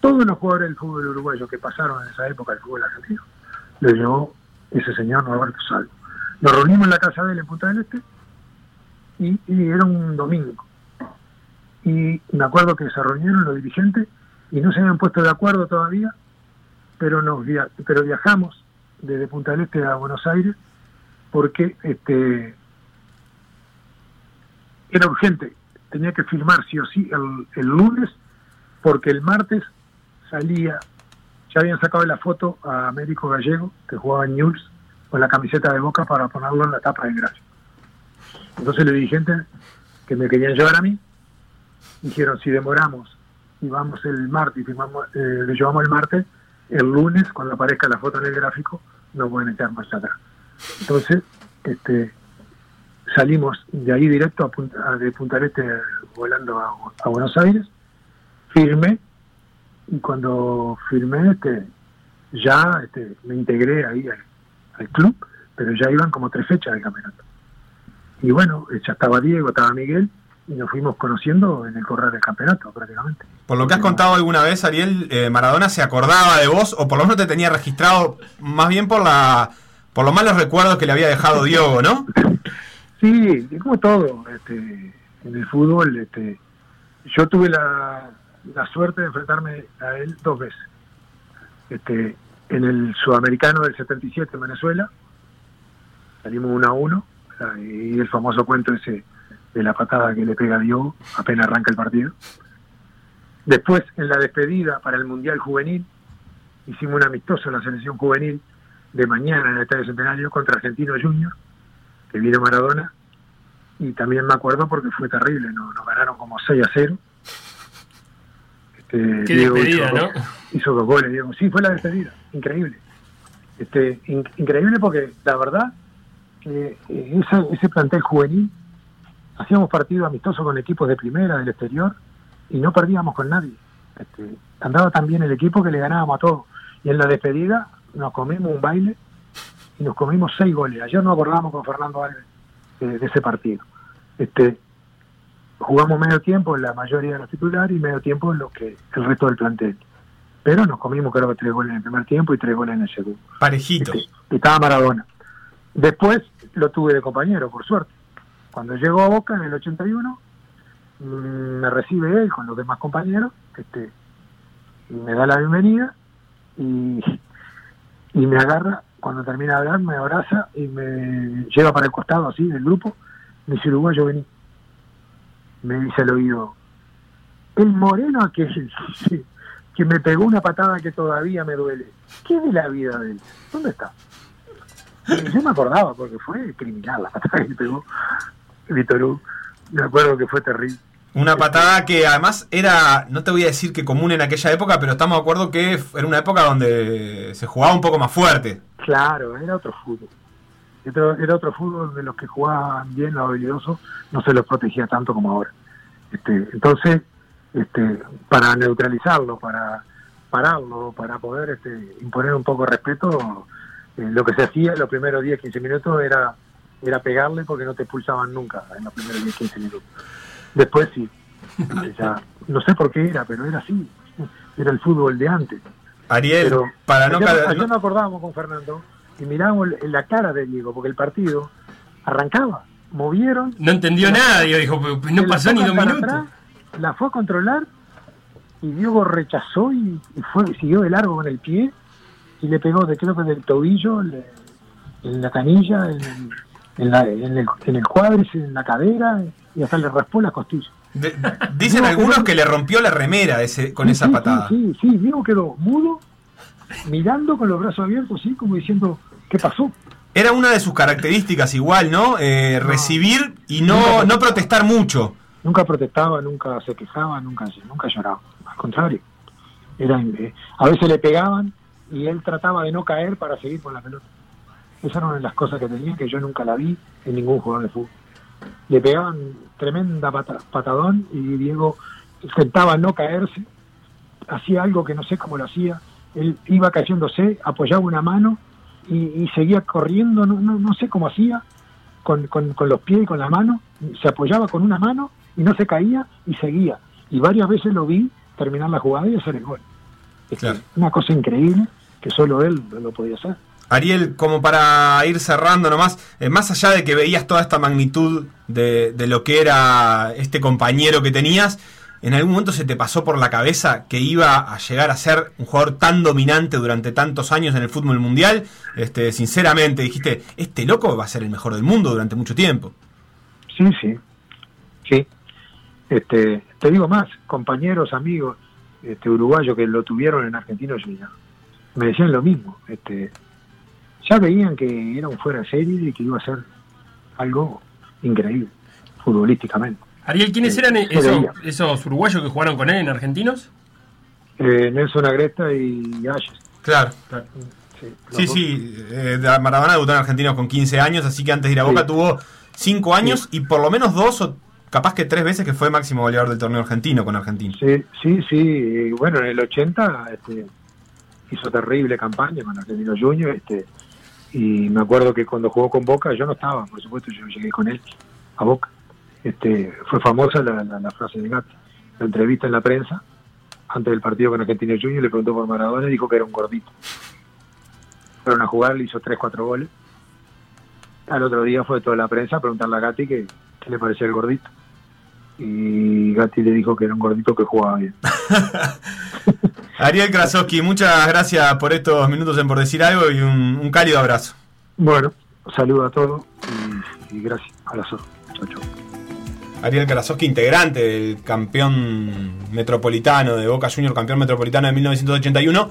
todos los jugadores del fútbol uruguayo que pasaron en esa época al fútbol argentino lo llevó ese señor Norberto Salvo. Nos reunimos en la casa de él en Punta del Este y, y era un domingo. Y me acuerdo que se reunieron los dirigentes y no se habían puesto de acuerdo todavía, pero nos via- pero viajamos desde Punta del Este a Buenos Aires porque este era urgente, tenía que firmar sí o sí el, el lunes porque el martes salía, ya habían sacado la foto a Américo Gallego, que jugaba en Newell's, con la camiseta de Boca para ponerlo en la tapa del gráfico. Entonces los dirigentes que me querían llevar a mí, dijeron, si demoramos y vamos el martes, y firmamos, eh, le llevamos el martes, el lunes, cuando aparezca la foto en el gráfico, no pueden echar más atrás. Entonces, este, salimos de ahí directo a Punta, de Punta Este volando a, Buenos Aires, firmé, y cuando firmé, este, ya este, me integré ahí al, al club, pero ya iban como tres fechas del campeonato. Y bueno, ya estaba Diego, estaba Miguel, y nos fuimos conociendo en el correr del campeonato prácticamente. Por lo que has contado alguna vez, Ariel, eh, Maradona se acordaba de vos, o por lo menos te tenía registrado, más bien por la por los malos recuerdos que le había dejado Diogo, ¿no? Sí, como todo, este, en el fútbol, este, yo tuve la, la suerte de enfrentarme a él dos veces. Este, en el sudamericano del 77 en Venezuela, salimos 1 a 1, y el famoso cuento ese de la patada que le pega a Diogo apenas arranca el partido. Después, en la despedida para el Mundial Juvenil, hicimos un amistoso en la selección juvenil de mañana en el Estadio Centenario contra Argentino Junior, que vino Maradona, y también me acuerdo porque fue terrible, nos, nos ganaron como 6 a 0. Este, Qué Diego despedida, hizo, ¿no? hizo dos goles, Diego. Sí, fue la despedida, increíble. Este, in- increíble porque la verdad que eh, esa- ese plantel juvenil hacíamos partidos amistosos con equipos de primera, del exterior, y no perdíamos con nadie. Este, andaba tan bien el equipo que le ganábamos a todos. Y en la despedida nos comimos un baile y nos comimos seis goles. Ayer nos acordamos con Fernando Alves de, de ese partido. Este, jugamos medio tiempo en la mayoría de los titulares y medio tiempo en lo que el resto del plantel. Pero nos comimos creo que tres goles en el primer tiempo y tres goles en el segundo. Parejitos. Y estaba Maradona. Después lo tuve de compañero, por suerte. Cuando llegó a Boca en el 81, mm, me recibe él con los demás compañeros, este, y me da la bienvenida y, y me agarra, cuando termina de hablar, me abraza y me lleva para el costado así del grupo, me dice uruguayo vení. Me dice al oído, el moreno sí, que me pegó una patada que todavía me duele. ¿Qué de la vida de él? ¿Dónde está? Yo me acordaba porque fue criminal la patada que le pegó Hugo. Me acuerdo que fue terrible. Una patada que además era, no te voy a decir que común en aquella época, pero estamos de acuerdo que era una época donde se jugaba un poco más fuerte. Claro, era otro fútbol. Era, otro fútbol de los que jugaban bien, los habilidosos, no se los protegía tanto como ahora. Este, entonces, este, para neutralizarlo, para pararlo, para poder este, imponer un poco de respeto, eh, lo que se hacía los primeros 10, 15 minutos era, era pegarle porque no te expulsaban nunca en los primeros 10, 15 minutos. Después sí, ya, no sé por qué era, pero era así. Era el fútbol de antes. Ariel, Pero para no ayer, caer- ayer nos acordábamos con Fernando y mirábamos la cara de Diego, porque el partido arrancaba, movieron. No entendió nada, Diego, dijo, "Pues no pasó ni dos minutos. atrás, la fue a controlar y Diego rechazó y, y fue siguió de largo con el pie y le pegó de creo que del tobillo, le- en la canilla, en el, en, la- en el, en el cuádriceps, en la cadera y hasta le raspó la costilla. De- dicen algunos que le rompió la remera ese, con Sí, esa patada. Sí, sí, sí, Diego quedó mudo, mirando con los brazos abiertos, así como diciendo, ¿qué pasó? Era una de sus características igual, ¿no? Eh, recibir y no, no protestar mucho. Nunca protestaba, nunca se quejaba, nunca, nunca lloraba. Al contrario, era, eh, a veces le pegaban y él trataba de no caer para seguir con la pelota. Esa era una de las cosas que tenía que yo nunca la vi en ningún jugador de fútbol. Le pegaban tremenda pata- patadón y Diego intentaba no caerse, hacía algo que no sé cómo lo hacía. Él iba cayéndose, apoyaba una mano y, y seguía corriendo, no, no, no sé cómo hacía, con, con, con los pies y con la mano, se apoyaba con una mano y no se caía y seguía. Y varias veces lo vi terminar la jugada y hacer el gol. Una cosa increíble que solo él lo podía hacer. Ariel, como para ir cerrando nomás, eh, más allá de que veías toda esta magnitud de, de, lo que era este compañero que tenías, ¿en algún momento se te pasó por la cabeza que iba a llegar a ser un jugador tan dominante durante tantos años en el fútbol mundial? Este, sinceramente, dijiste, este loco va a ser el mejor del mundo durante mucho tiempo. Sí, sí, sí. Este, te digo más, compañeros, amigos este, uruguayos que lo tuvieron en Argentino me decían lo mismo. Este, ya veían que era un fuera de serie y que iba a ser algo increíble, futbolísticamente. Ariel, ¿quiénes eran esos, esos, uruguayos que jugaron con él en Argentinos? Eh, Nelson Agresta y Ayes. Claro, claro. Sí, sí, eh, Maradona debutó en Argentinos con 15 años, así que antes de ir a Boca tuvo 5 años y por lo menos dos o capaz que tres veces que fue máximo goleador del torneo argentino con Argentina. Sí, sí, sí. bueno, en el 80 este, hizo terrible campaña con Argentino Junior. Este, y me acuerdo que cuando jugó con Boca, yo no estaba, por supuesto, yo llegué con él a Boca. Este, fue famosa la, frase de Gatti, la entrevista en la prensa antes del partido con Argentino Junior, le preguntó por Maradona y dijo que era un gordito. Fueron a jugar, le hizo 3, 4 goles. Al otro día fue toda la prensa a preguntarle a Gatti qué, le parecía el gordito. Y Gatti le dijo que era un gordito que jugaba bien. Ariel Krasowski, muchas gracias por estos minutos en Por Decir Algo y un, cálido abrazo. Bueno, saludo a todos y, gracias. A la Chau, chau. Ariel Krasowski, integrante del campeón metropolitano de Boca Junior, campeón metropolitano de 1981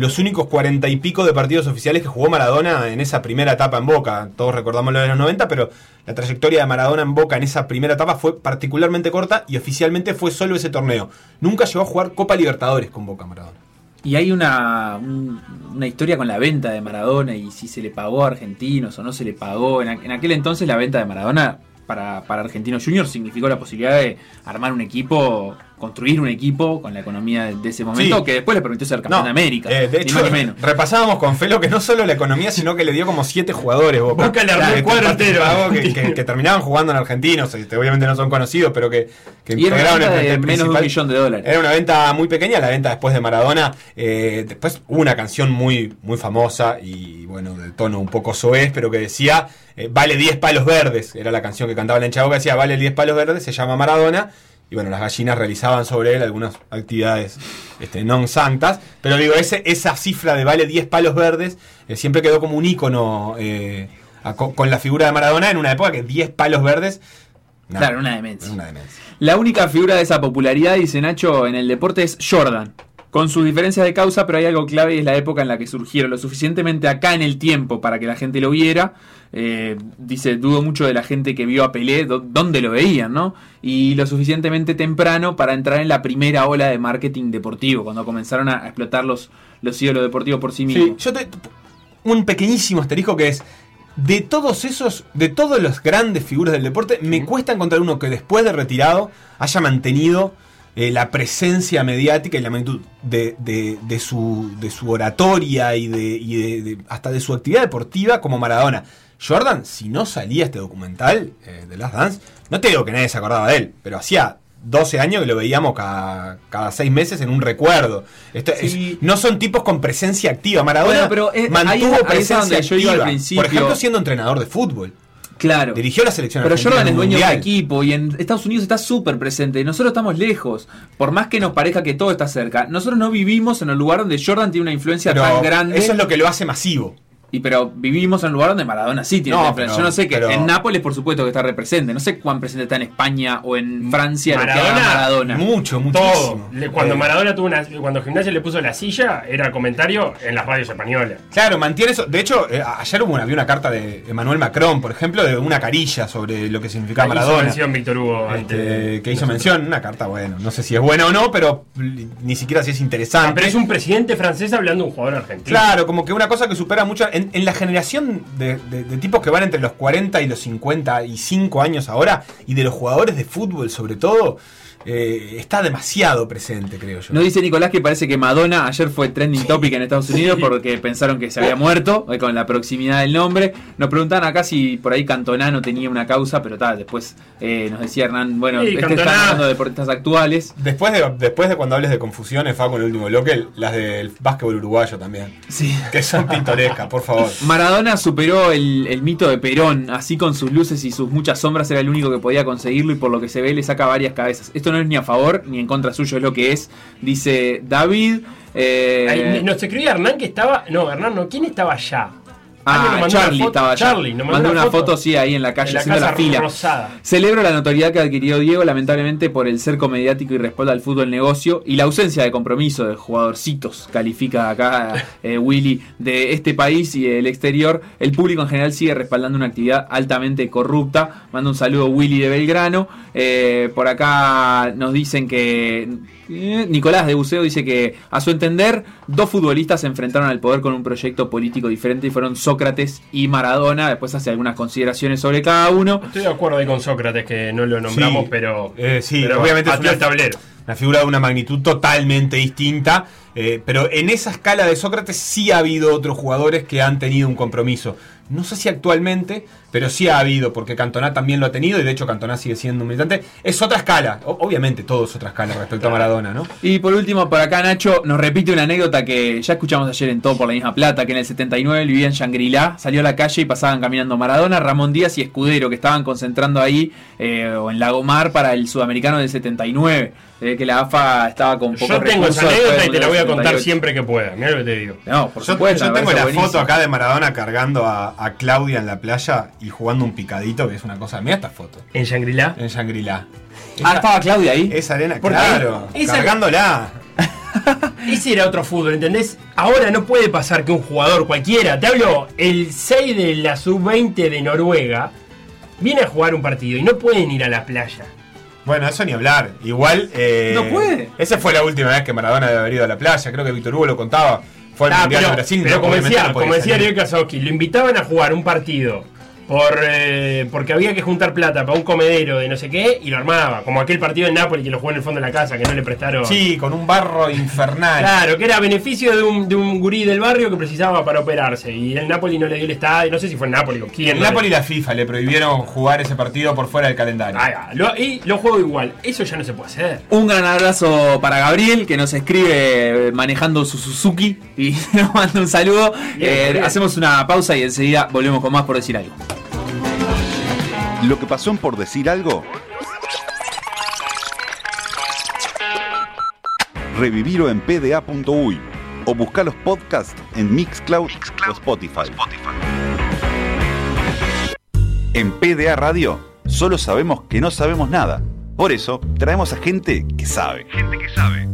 los únicos cuarenta y pico de partidos oficiales que jugó Maradona en esa primera etapa en Boca. Todos recordamos lo de los 90, pero la trayectoria de Maradona en Boca en esa primera etapa fue particularmente corta y oficialmente fue solo ese torneo. Nunca llegó a jugar Copa Libertadores con Boca Maradona. Y hay una, una historia con la venta de Maradona y si se le pagó a argentinos o no se le pagó. En, en aquel entonces la venta de Maradona para, para Argentinos Juniors significó la posibilidad de armar un equipo, construir un equipo con la economía de ese momento que después le permitió ser campeón de América. Eh, de hecho, repasábamos con Felo que no solo la economía, sino que le dio como siete jugadores. Boca, le armó el cuadro entero. Que, terminaban jugando en Argentinos, este, obviamente no son conocidos, pero que, que y era una venta de menos de un millón de dólares. Era una venta muy pequeña, la venta después de Maradona. Eh, después hubo una canción muy, muy famosa y bueno, de tono un poco soez, pero que decía eh, vale 10 palos verdes, era la canción que cantaba la hincha que decía vale 10 palos verdes, se llama Maradona. Y bueno, las gallinas realizaban sobre él algunas actividades este, non santas. Pero digo, ese, esa cifra de vale 10 palos verdes eh, siempre quedó como un ícono eh, con, la figura de Maradona en una época que 10 palos verdes claro, una demencia. La única figura de esa popularidad, dice Nacho, en el deporte es Jordan con sus diferencias de causa, pero hay algo clave y es la época en la que surgieron, lo suficientemente acá en el tiempo para que la gente lo viera. Eh, dice, dudo mucho de la gente que vio a Pelé, dónde lo veían, ¿no? Y lo suficientemente temprano para entrar en la primera ola de marketing deportivo, cuando comenzaron a explotar los, los ídolos deportivos por sí mismos. yo te, un pequeñísimo asterisco que es, de todos esos, de todos los grandes figuras del deporte, me cuesta encontrar uno que después de retirado haya mantenido eh, la presencia mediática y la magnitud de, de, su, de su oratoria y, de, hasta de su actividad deportiva como Maradona. Jordan, si no salía este documental eh, de Last Dance, no te digo que nadie se acordaba de él, pero hacía 12 años que lo veíamos cada, cada 6 meses en un recuerdo. Esto no son tipos con presencia activa. Maradona pero mantuvo presencia activa. Por ejemplo, siendo entrenador de fútbol. Claro. Dirigió la selección Pero Jordan es dueño del equipo y en Estados Unidos está súper presente. Nosotros estamos lejos. Por más que nos parezca que todo está cerca, nosotros no vivimos en el lugar donde Jordan tiene una influencia tan grande. Eso es lo que lo hace masivo. Y pero vivimos en un lugar donde Maradona sí tiene no, Yo no sé que en Nápoles por supuesto que está represente. No sé cuán presente está en España o en Francia Maradona, Maradona. Mucho, muchísimo. Cuando eh. Maradona tuvo una, cuando Gimnasia le puso la silla, era comentario en las radios españolas. Claro, mantiene eso. De hecho, eh, ayer hubo una, había una carta de Emmanuel Macron, por ejemplo, de una carilla sobre lo que significaba Maradona. Hizo mención Víctor Hugo este, que hizo mención, una carta, bueno, no sé si es buena o no, pero ni siquiera si es interesante. Ah, pero es un presidente francés hablando de un jugador argentino. Claro, como que una cosa que supera mucho en la generación de, tipos que van entre los 40 y los 55 años ahora, y de los jugadores de fútbol sobre todo, eh, está demasiado presente, creo yo. Nos dice Nicolás que parece que Madonna ayer fue trending topic en Estados Unidos porque pensaron que se había muerto eh, con la proximidad del nombre. Nos preguntan acá si por ahí Cantona no tenía una causa, pero tal, después eh, nos decía Hernán, bueno, Sí, este Cantona- está hablando de deportistas actuales. Después de, después de cuando hables de confusiones, Facu, en el último bloque, las del básquetbol uruguayo también. Sí. Que son pintorescas, por favor. Maradona superó el, el mito de Perón, así con sus luces y sus muchas sombras era el único que podía conseguirlo y por lo que se ve le saca varias cabezas. Esto no es ni a favor ni en contra suyo, es lo que es, dice David. eh, Ahí nos escribía Hernán que estaba. No, Hernán, no. ¿Quién estaba allá? Ah, Charlie foto- estaba allá. Charlie, nos mandó una foto, sí, ahí en la calle en la haciendo casa la fila. rosada. Celebro la notoriedad que adquirió Diego, lamentablemente por el cerco mediático y respaldo al fútbol negocio y la ausencia de compromiso de jugadorcitos, califica acá eh, Willy, de este país y del exterior. El público en general sigue respaldando una actividad altamente corrupta. Manda un saludo Willy de Belgrano. Eh, por acá nos dicen que Nicolás de Buceo dice que a su entender dos futbolistas se enfrentaron al poder con un proyecto político diferente y fueron Sócrates y Maradona. Después hace algunas consideraciones sobre cada uno. Estoy de acuerdo ahí con Sócrates, que no lo nombramos, Sí. pero. Eh, sí, pero obviamente es una, el tablero. una figura de una magnitud totalmente distinta. eh, pero en esa escala de Sócrates sí ha habido otros jugadores que han tenido un compromiso. No sé si actualmente, pero sí ha habido, porque Cantona también lo ha tenido, y de hecho Cantona sigue siendo un militante. Es otra escala, o- obviamente todo es otra escala respecto a Maradona, ¿no? Y por último, por acá Nacho nos repite una anécdota que ya escuchamos ayer en Todo por la misma plata, que en el 79 él vivía en Shangri-La, salió a la calle y pasaban caminando Maradona, Ramón Díaz y Escudero, que estaban concentrando ahí eh, o en Lagomar para el sudamericano del 79. Se ve que la AFA estaba con poco Yo tengo esa anécdota y te la voy a contar 78. siempre que pueda. Mira lo que te digo. No, por Yo, supuesto. yo tengo la buenísimo. foto acá de Maradona cargando a, a Claudia en la playa y jugando un picadito, que es una cosa. Mira esta foto. ¿En Shangri-La? En Shangri-La. Ah, estaba Claudia ahí. Esa arena, claro. esa- cargándola. Ese era otro fútbol, ¿entendés? Ahora no puede pasar que un jugador cualquiera, te hablo, el 6 de la sub-20 de Noruega, viene a jugar un partido y no pueden ir a la playa. Bueno, eso ni hablar. Igual. eh, No puede. Esa fue la última vez que Maradona debe haber ido a la playa. Creo que Víctor Hugo lo contaba. Fue al Mundial pero, de Brasil. pero no, como decía, como decía salir. Ariel Kasowski, lo invitaban a jugar un partido por eh, porque había que juntar plata para un comedero de no sé qué y lo armaba. Como aquel partido en Nápoles que lo jugó en el fondo de la casa, que no le prestaron. Sí, con un barro infernal. Claro, que era a beneficio de un, de un gurí del barrio que precisaba para operarse. Y el Napoli no le dio el estadio, no sé si fue el Napoli o quién. El no le- Napoli y la FIFA le prohibieron jugar ese partido por fuera del calendario. Ah, lo- y lo juego igual. Eso ya no se puede hacer. Un gran abrazo para Gabriel que nos escribe eh, manejando su Suzuki y nos manda un saludo. Bien, Eh, bien. hacemos una pausa y enseguida volvemos con más por decir algo. Lo que pasó en por decir algo. Revivirlo en pda.uy o buscar los podcasts en Mixcloud, o Spotify. En PDA Radio solo sabemos que no sabemos nada. Por eso traemos a gente que sabe. Gente que sabe.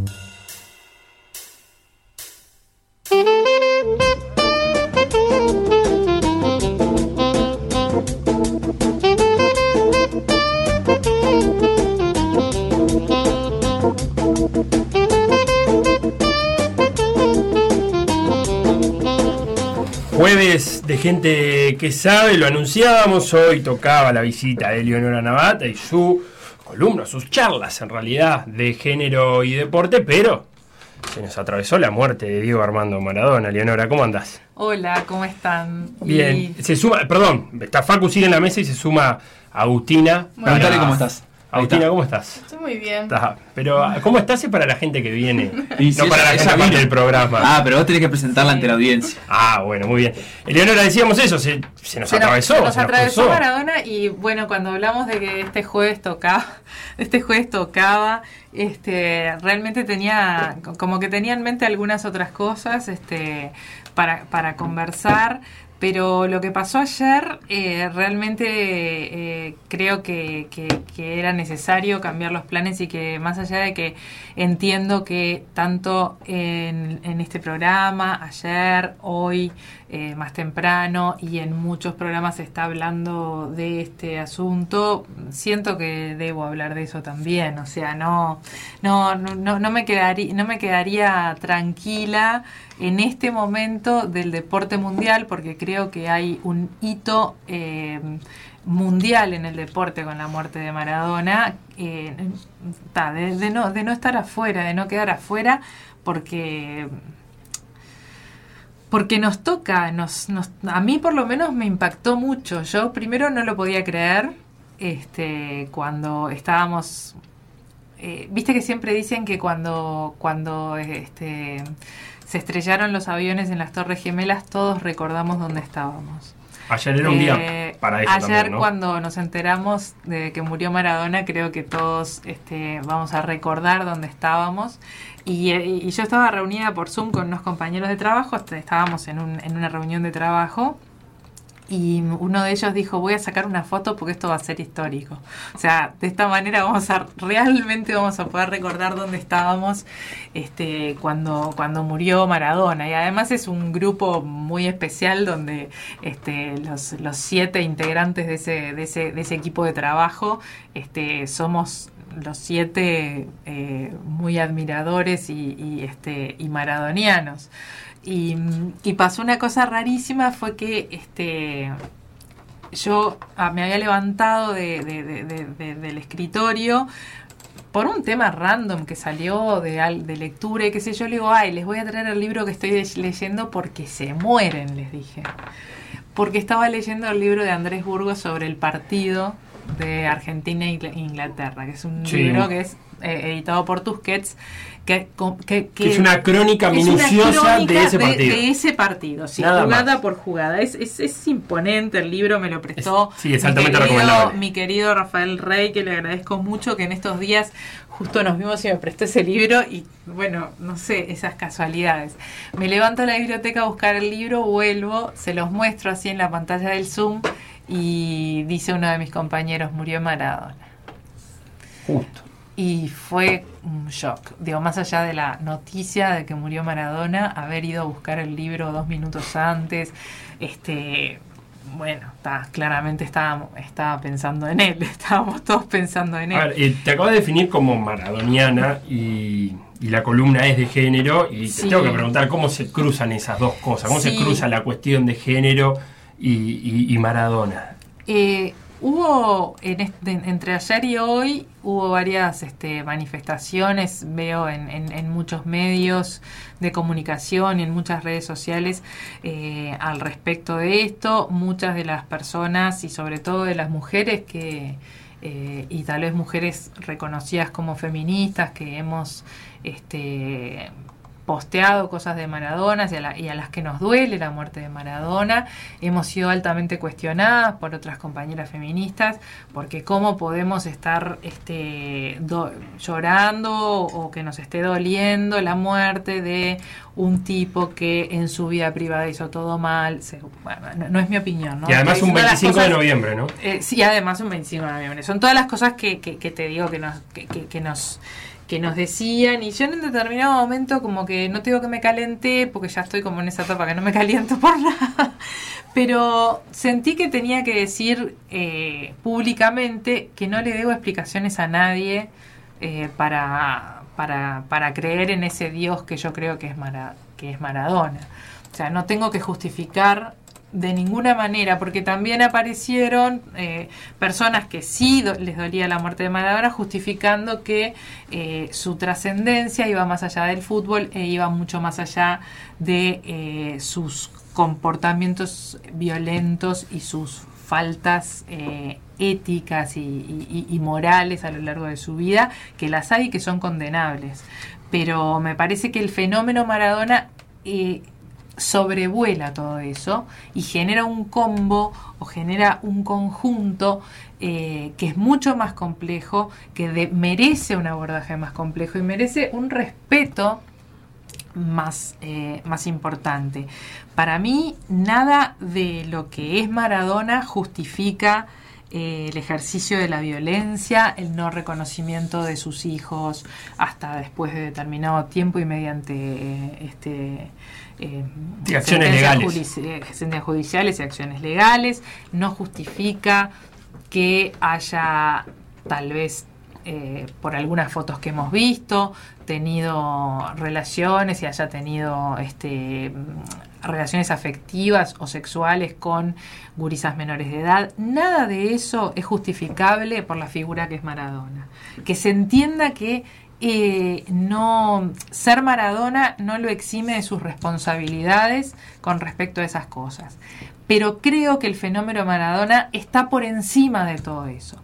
Jueves de gente que sabe, lo anunciábamos, hoy tocaba la visita de Leonora Navata y su columna, sus charlas en realidad de género y deporte, pero se nos atravesó la muerte de Diego Armando Maradona. Leonora, ¿cómo andás? Hola, ¿cómo están? Bien, Y- se suma, perdón, está Facu sigue en la mesa y se suma Agustina. Preguntale cómo estás. Agustina, ¿cómo estás? Estoy muy bien. Está, pero ¿cómo estás es para la gente que viene? Y si no para ella- la gente vino. del programa. Ah, pero vos tenés que presentarla ante la audiencia. Ah, bueno, muy bien. Eleonora, decíamos eso, se, se nos Se atravesó. se nos se nos atravesó. Maradona y bueno, cuando hablamos de que este jueves tocaba, este jueves tocaba, este, realmente tenía, como que tenía en mente algunas otras cosas, este, para, para conversar. Pero lo que pasó ayer, eh, realmente eh, creo que, era necesario cambiar los planes y que más allá de que entiendo que tanto en, en este programa, ayer, hoy, eh, más temprano y en muchos programas se está hablando de este asunto, siento que debo hablar de eso también. O sea, no, no, no, no me quedaría, no me quedaría tranquila en este momento del deporte mundial porque creo que hay un hito eh, mundial en el deporte con la muerte de Maradona, eh, de, no, estar afuera, de no quedar afuera, porque porque nos toca, nos, nos, a mí por lo menos me impactó mucho. Yo primero no lo podía creer este, cuando estábamos... Eh, Viste que siempre dicen que cuando, cuando este, se estrellaron los aviones en las Torres Gemelas, todos recordamos dónde estábamos. Ayer era un día eh, para eso. Ayer cuando nos enteramos de que murió Maradona, creo que todos este, vamos a recordar dónde estábamos. Y, eh, y, yo estaba reunida por Zoom con unos compañeros de trabajo, estábamos en, un, en una reunión de trabajo y uno de ellos dijo voy a sacar una foto porque esto va a ser histórico o sea de esta manera vamos a realmente vamos a poder recordar dónde estábamos este cuando cuando murió Maradona. Y además es un grupo muy especial donde este los, siete integrantes de ese, de ese de ese equipo de trabajo este somos los siete eh, muy admiradores y este y maradonianos y, pasó una cosa rarísima, fue que este yo ah, me había leyendo del escritorio por un tema random que salió de, de lectura y qué sé yo, le digo, ay, les voy a traer el libro que estoy leyendo porque se mueren, les dije. Porque estaba leyendo el libro de Andrés Burgos sobre el partido de Argentina e Inglaterra, que es un libro que es eh, editado por Tusquets, que, es una crónica minuciosa de ese partido. De, ese partido, sí, jugada por jugada. Es, es, imponente, el libro me lo prestó sí, es altamente mi, querido, mi querido Rafael Rey, que le agradezco mucho, que en estos días justo nos vimos y me prestó ese libro y bueno, no sé, esas casualidades. Me levanto a la biblioteca a buscar el libro, vuelvo, se los muestro así en la pantalla del Zoom y dice uno de mis compañeros, murió Maradona. Justo y fue un shock. Digo, más allá de la noticia de que murió Maradona, haber ido a buscar el libro dos minutos antes, este, bueno, está, claramente estábamos, estaba pensando en él, estábamos todos pensando en él. A ver, eh, te acabo de definir como maradoniana y, la columna es de género y te tengo que preguntar cómo se cruzan esas dos cosas, cómo se cruza la cuestión de género y, y Maradona. Eh, Hubo entre ayer y hoy hubo varias este, manifestaciones, veo en, muchos medios de comunicación y en muchas redes sociales eh, al respecto de esto. Muchas de las personas y sobre todo de las mujeres que eh, y tal vez mujeres reconocidas como feministas que hemos este, posteado cosas de Maradona y a, las que nos duele la muerte de Maradona. Hemos sido altamente cuestionadas por otras compañeras feministas porque cómo podemos estar este, llorando o que nos esté doliendo la muerte de un tipo que en su vida privada hizo todo mal. no, es mi opinión. Y además un 25 de noviembre, ¿no? Eh, sí, además un 25 de noviembre. Son todas las cosas que, que, te digo que nos... que nos que nos decían y yo en un determinado momento como que no tengo que me calenté porque ya estoy como en esa etapa que no me caliento por nada pero sentí que tenía que decir eh, públicamente que no le debo explicaciones a nadie eh, para, para, para creer en ese Dios que yo creo que es, que es Maradona. O sea no tengo que justificar de ninguna manera, porque también aparecieron eh, personas que sí les dolía la muerte de Maradona, justificando que eh, su trascendencia iba más allá del fútbol e iba mucho más allá de eh, sus comportamientos violentos y sus faltas éticas y, y, morales a lo largo de su vida, que las hay y que son condenables. Pero me parece que el fenómeno Maradona sobrevuela todo eso y genera un combo o genera un conjunto eh, que es mucho más complejo, que merece un abordaje más complejo y merece un respeto más, eh, más importante. Para mí, nada de lo que es Maradona justifica eh, el ejercicio de la violencia, el no reconocimiento de sus hijos hasta después de determinado tiempo y mediante este eh, acciones legales. sentencias judiciales y acciones legales, no justifica que haya tal vez eh, por algunas fotos que hemos visto, tenido relaciones y haya tenido este relaciones afectivas o sexuales con gurisas menores de edad. Nada de eso es justificable por la figura que es Maradona. Que se entienda que eh, no ser Maradona no lo exime de sus responsabilidades con respecto a esas cosas. Pero creo que el fenómeno Maradona está por encima de todo eso.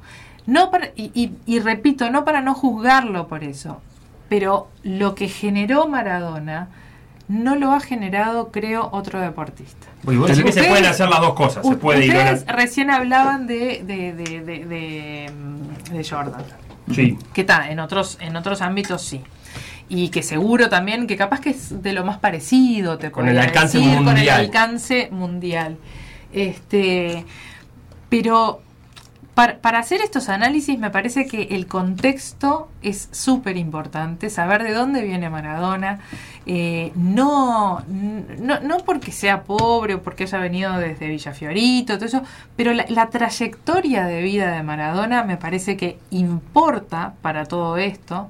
No y repito, no para no juzgarlo por eso, pero lo que generó Maradona no lo ha generado, creo, otro deportista. Muy bueno, que se pueden hacer las dos cosas. Se puede ustedes recién hablaban de, de, de, de, Jordan. Sí. Que está, en otros, en otros ámbitos sí. Y que seguro también, que capaz que es de lo más parecido, te con el alcance mundial. Con el alcance mundial. Este, pero para, hacer estos análisis me parece que el contexto es súper importante, saber de dónde viene Maradona, eh, no, no, no, porque sea pobre o porque haya venido desde Villafiorito, todo eso, pero la, la, trayectoria de vida de Maradona me parece que importa para todo esto,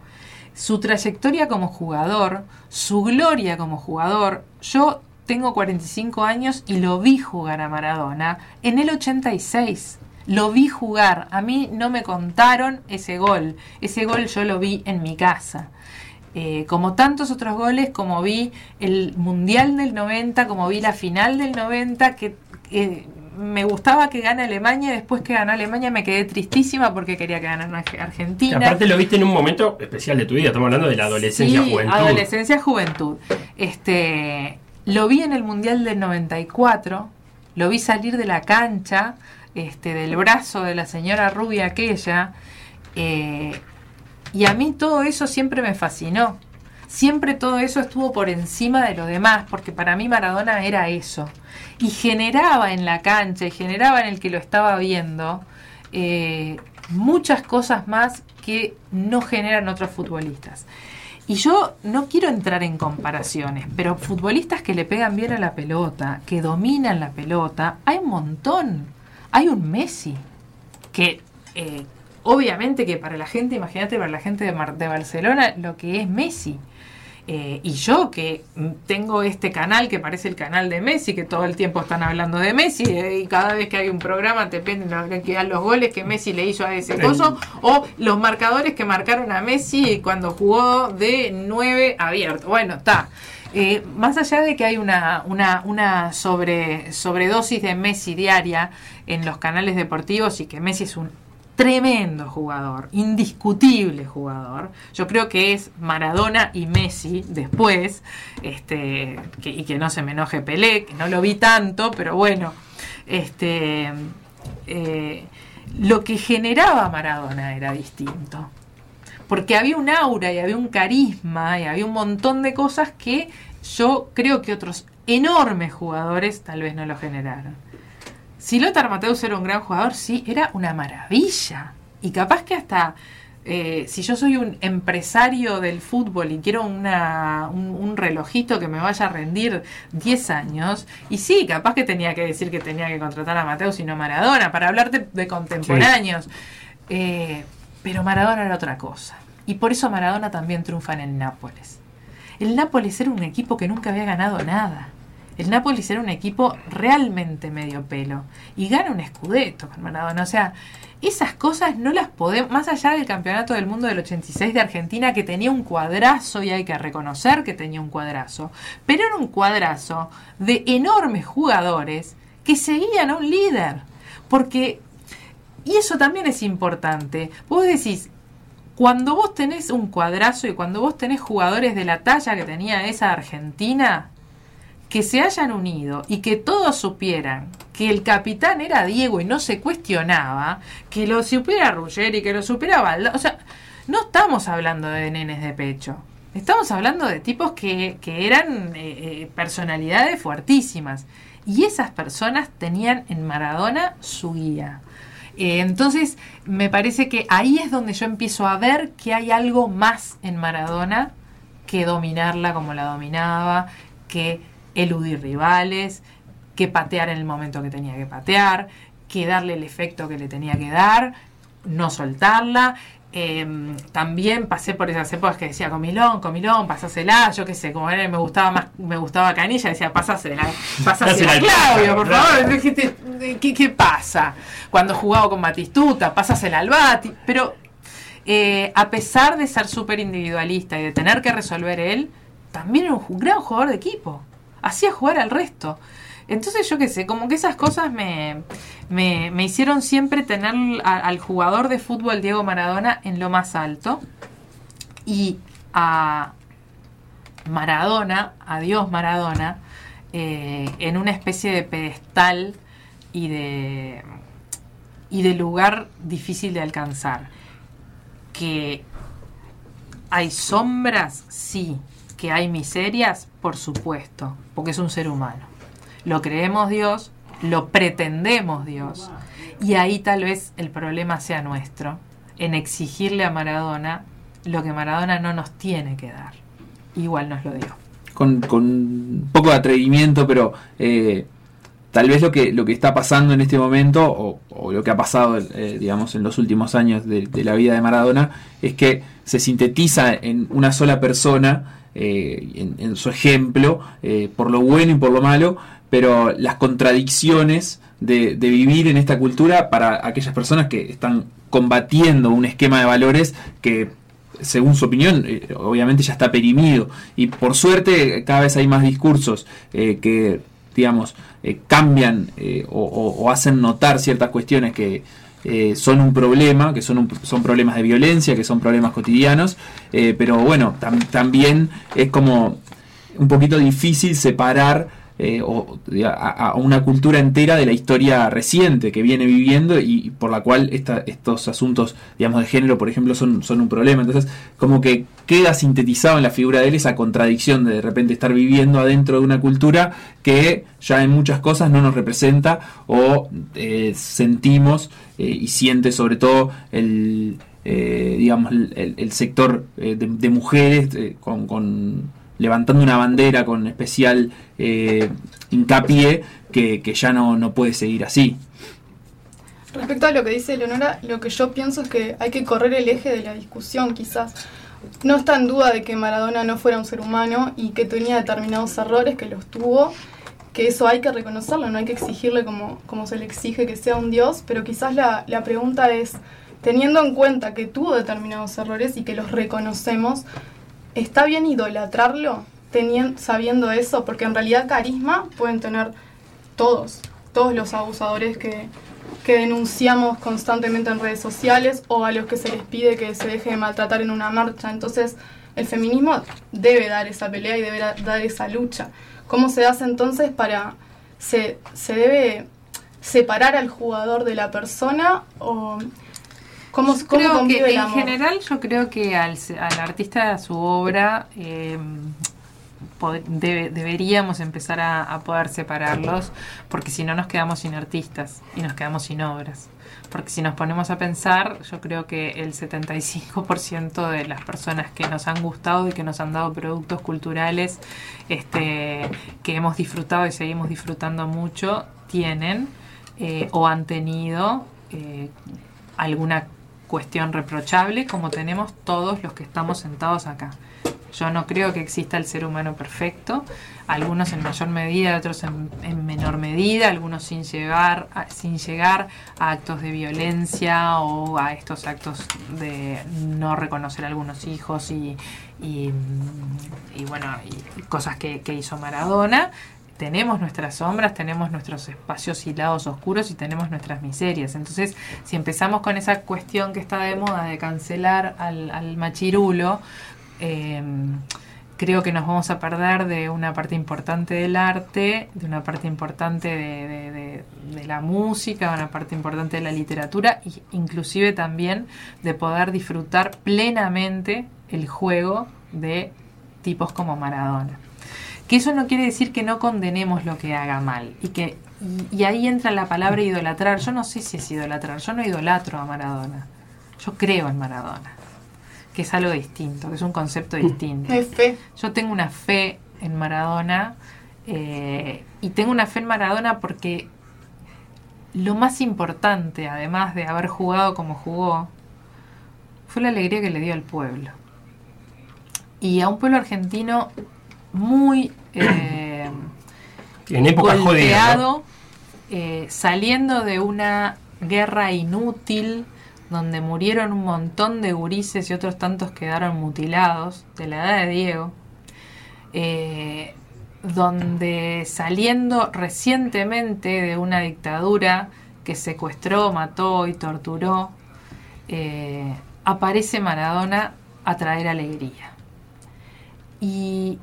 su trayectoria como jugador, su gloria como jugador, yo tengo 45 años y lo vi jugar a Maradona en el 86 lo vi jugar, a mí no me contaron ese gol, ese gol yo lo vi en mi casa. Eh, como tantos otros goles, como vi el Mundial del 90, como vi la final del 90, que me gustaba que gane Alemania y después que ganó Alemania me quedé tristísima porque quería que ganara Argentina. aparte lo viste en un momento especial de tu vida, estamos hablando de la adolescencia juventud. Adolescencia juventud. Este, lo vi en el Mundial del 94, lo vi salir de la cancha este, del brazo de la señora rubia aquella. Eh, y a mí todo eso siempre me fascinó. Siempre todo eso estuvo por encima de lo demás, porque para mí Maradona era eso. Y generaba en la cancha, y generaba en el que lo estaba viendo, eh, muchas cosas más que no generan otros futbolistas. Y yo no quiero entrar en comparaciones, pero futbolistas que le pegan bien a la pelota, que dominan la pelota, hay un montón hay un Messi que eh, obviamente que para la gente, imagínate para la gente de, de Barcelona lo que es Messi. Eh, y yo que tengo este canal que parece el canal de Messi, que todo el tiempo están hablando de Messi, eh, y cada vez que hay un programa te piden que dan los goles que Messi le hizo a ese coso, o los marcadores que marcaron a Messi cuando jugó de 9 abierto. Bueno, está. Eh, más allá de que hay una, una, una sobre, sobredosis de Messi diaria en los canales deportivos y que Messi es un tremendo jugador, indiscutible jugador. Yo creo que es Maradona y Messi después, este, y que no se me enoje Pelé, que no lo vi tanto, pero bueno, este, eh, lo que generaba Maradona era distinto porque había un aura y había un carisma y había un montón de cosas que yo creo que otros enormes jugadores tal vez no lo generaron. Si Lothar Mateus era un gran jugador, sí, era una maravilla. Y capaz que hasta eh, si yo soy un empresario del fútbol y quiero una, un, relojito que me vaya a rendir 10 años, y sí, capaz que tenía que decir que tenía que contratar a Mateus y no Maradona, para hablarte de contemporáneos. Eh, pero Maradona era otra cosa. Y por eso Maradona también triunfa en el Nápoles. El Nápoles era un equipo que nunca había ganado nada. El Nápoles era un equipo realmente medio pelo. Y gana un escudeto con Maradona. O sea, esas cosas no las podemos, más allá del campeonato del mundo del 86 de Argentina, que tenía un cuadrazo, y hay que reconocer que tenía un cuadrazo, pero era un cuadrazo de enormes jugadores que seguían a un líder. Porque, y eso también es importante, vos decís, cuando vos tenés un cuadrazo y cuando vos tenés jugadores de la talla que tenía esa Argentina, que se hayan unido y que todos supieran que el capitán era Diego y no se cuestionaba, que lo supiera Ruggeri, que lo supiera Valda, o sea, no estamos hablando de nenes de pecho. Estamos hablando de tipos que, que eran eh, eh, personalidades fuertísimas. Y esas personas tenían en Maradona su guía. Eh, entonces, me parece que ahí es donde yo empiezo a ver que hay algo más en Maradona que dominarla como la dominaba, que eludir rivales, que patear en el momento que tenía que patear, que darle el efecto que le tenía que dar, no soltarla, eh, también pasé por esas épocas que decía comilón, comilón, pasásela, yo qué sé, como él me gustaba más, me gustaba Canilla, decía pasásela, pasásela, Claudio, por favor, ¿qué, ¿qué, pasa? Cuando jugaba con Batistuta, pasásela al Bati, pero eh, a pesar de ser súper individualista y de tener que resolver él, también era un gran jugador de equipo, hacía jugar al resto. Entonces yo qué sé, como que esas cosas me, me, hicieron siempre tener al jugador de fútbol Diego Maradona en lo más alto y a Maradona, a Dios Maradona, eh, en una especie de pedestal y de, y de lugar difícil de alcanzar. Que hay sombras, sí. Que hay miserias, por supuesto, porque es un ser humano lo creemos Dios, lo pretendemos Dios. Y ahí tal vez el problema sea nuestro, en exigirle a Maradona lo que Maradona no nos tiene que dar. Igual nos lo dio. Con, con poco de atrevimiento, pero eh, tal vez lo que, lo que está pasando en este momento, o, lo que ha pasado, eh, digamos, en los últimos años de, la vida de Maradona, es que se sintetiza en una sola persona, eh, en, su ejemplo, por lo bueno y por lo malo, pero las contradicciones de, vivir en esta cultura para aquellas personas que están combatiendo un esquema de valores que según su opinión, eh, obviamente ya está perimido. Y por suerte cada vez hay más discursos eh, que, digamos, eh, cambian o, hacen notar ciertas cuestiones que son un problema, que son, son problemas de violencia, que son problemas cotidianos. pero bueno, también es como un poquito difícil separar eh, o, a, una cultura entera de la historia reciente que viene viviendo y, por la cual estos asuntos, digamos, de género, por ejemplo, son, un problema. Entonces, como que queda sintetizado en la figura de él esa contradicción de de repente estar viviendo adentro de una cultura que ya en muchas cosas no nos representa o eh, sentimos eh, y siente sobre todo el, digamos, el, sector de, mujeres con levantando una bandera con especial eh, hincapié que, ya no, no puede seguir así. Respecto a lo que dice Leonora, lo que yo pienso es que hay que correr el eje de la discusión, quizás. No está en duda de que Maradona no fuera un ser humano y que tenía determinados errores, que los tuvo, que eso hay que reconocerlo, no hay que exigirle como, como se le exige que sea un dios, pero quizás la, la pregunta es, teniendo en cuenta que tuvo determinados errores y que los reconocemos, ¿está bien idolatrarlo teniendo, sabiendo eso? Porque en realidad carisma pueden tener todos, todos los abusadores que, denunciamos constantemente en redes sociales o a los que se les pide que se deje de maltratar en una marcha. Entonces, el feminismo debe dar esa pelea y debe dar esa lucha. ¿Cómo se hace entonces para... se, se debe separar al jugador de la persona o ¿Cómo, creo que en general yo creo que al, al artista su obra eh, deberíamos empezar a, poder separarlos porque si no nos quedamos sin artistas y nos quedamos sin obras. Porque si nos ponemos a pensar, yo creo que el 75% de las personas que nos han gustado y que nos han dado productos culturales este, que hemos disfrutado y seguimos disfrutando mucho, tienen eh, o han tenido eh, alguna cuestión reprochable como tenemos todos los que estamos sentados acá. Yo no creo que exista el ser humano perfecto, algunos en mayor medida, otros en, menor medida, algunos sin llegar, a, sin llegar a actos de violencia o a estos actos de no reconocer a algunos hijos y, y, bueno, y cosas que hizo Maradona tenemos nuestras sombras, tenemos nuestros espacios y lados oscuros y tenemos nuestras miserias. Entonces, si empezamos con esa cuestión que está de moda de cancelar al, machirulo, em, creo que nos vamos a perder de una parte importante del arte, de una parte importante de, la música, de una parte importante de la literatura e inclusive también de poder disfrutar plenamente el juego de tipos como Maradona. Que eso no quiere decir que no condenemos lo que haga mal. Y que y, ahí entra la palabra idolatrar. Yo no sé si es idolatrar. Yo no idolatro a Maradona. Yo creo en Maradona. Que es algo distinto, que es un concepto distinto. Es fe. Yo tengo una fe en Maradona. Eh, y tengo una fe en Maradona porque lo más importante, además de haber jugado como jugó, fue la alegría que le dio al pueblo. Y a un pueblo argentino muy eh, en época golpeado, eh, saliendo de una guerra inútil donde murieron un montón de gurises y otros tantos quedaron mutilados, de la edad de Diego, eh, donde saliendo recientemente de una dictadura que secuestró, mató y torturó, eh, aparece Maradona a traer alegría. Y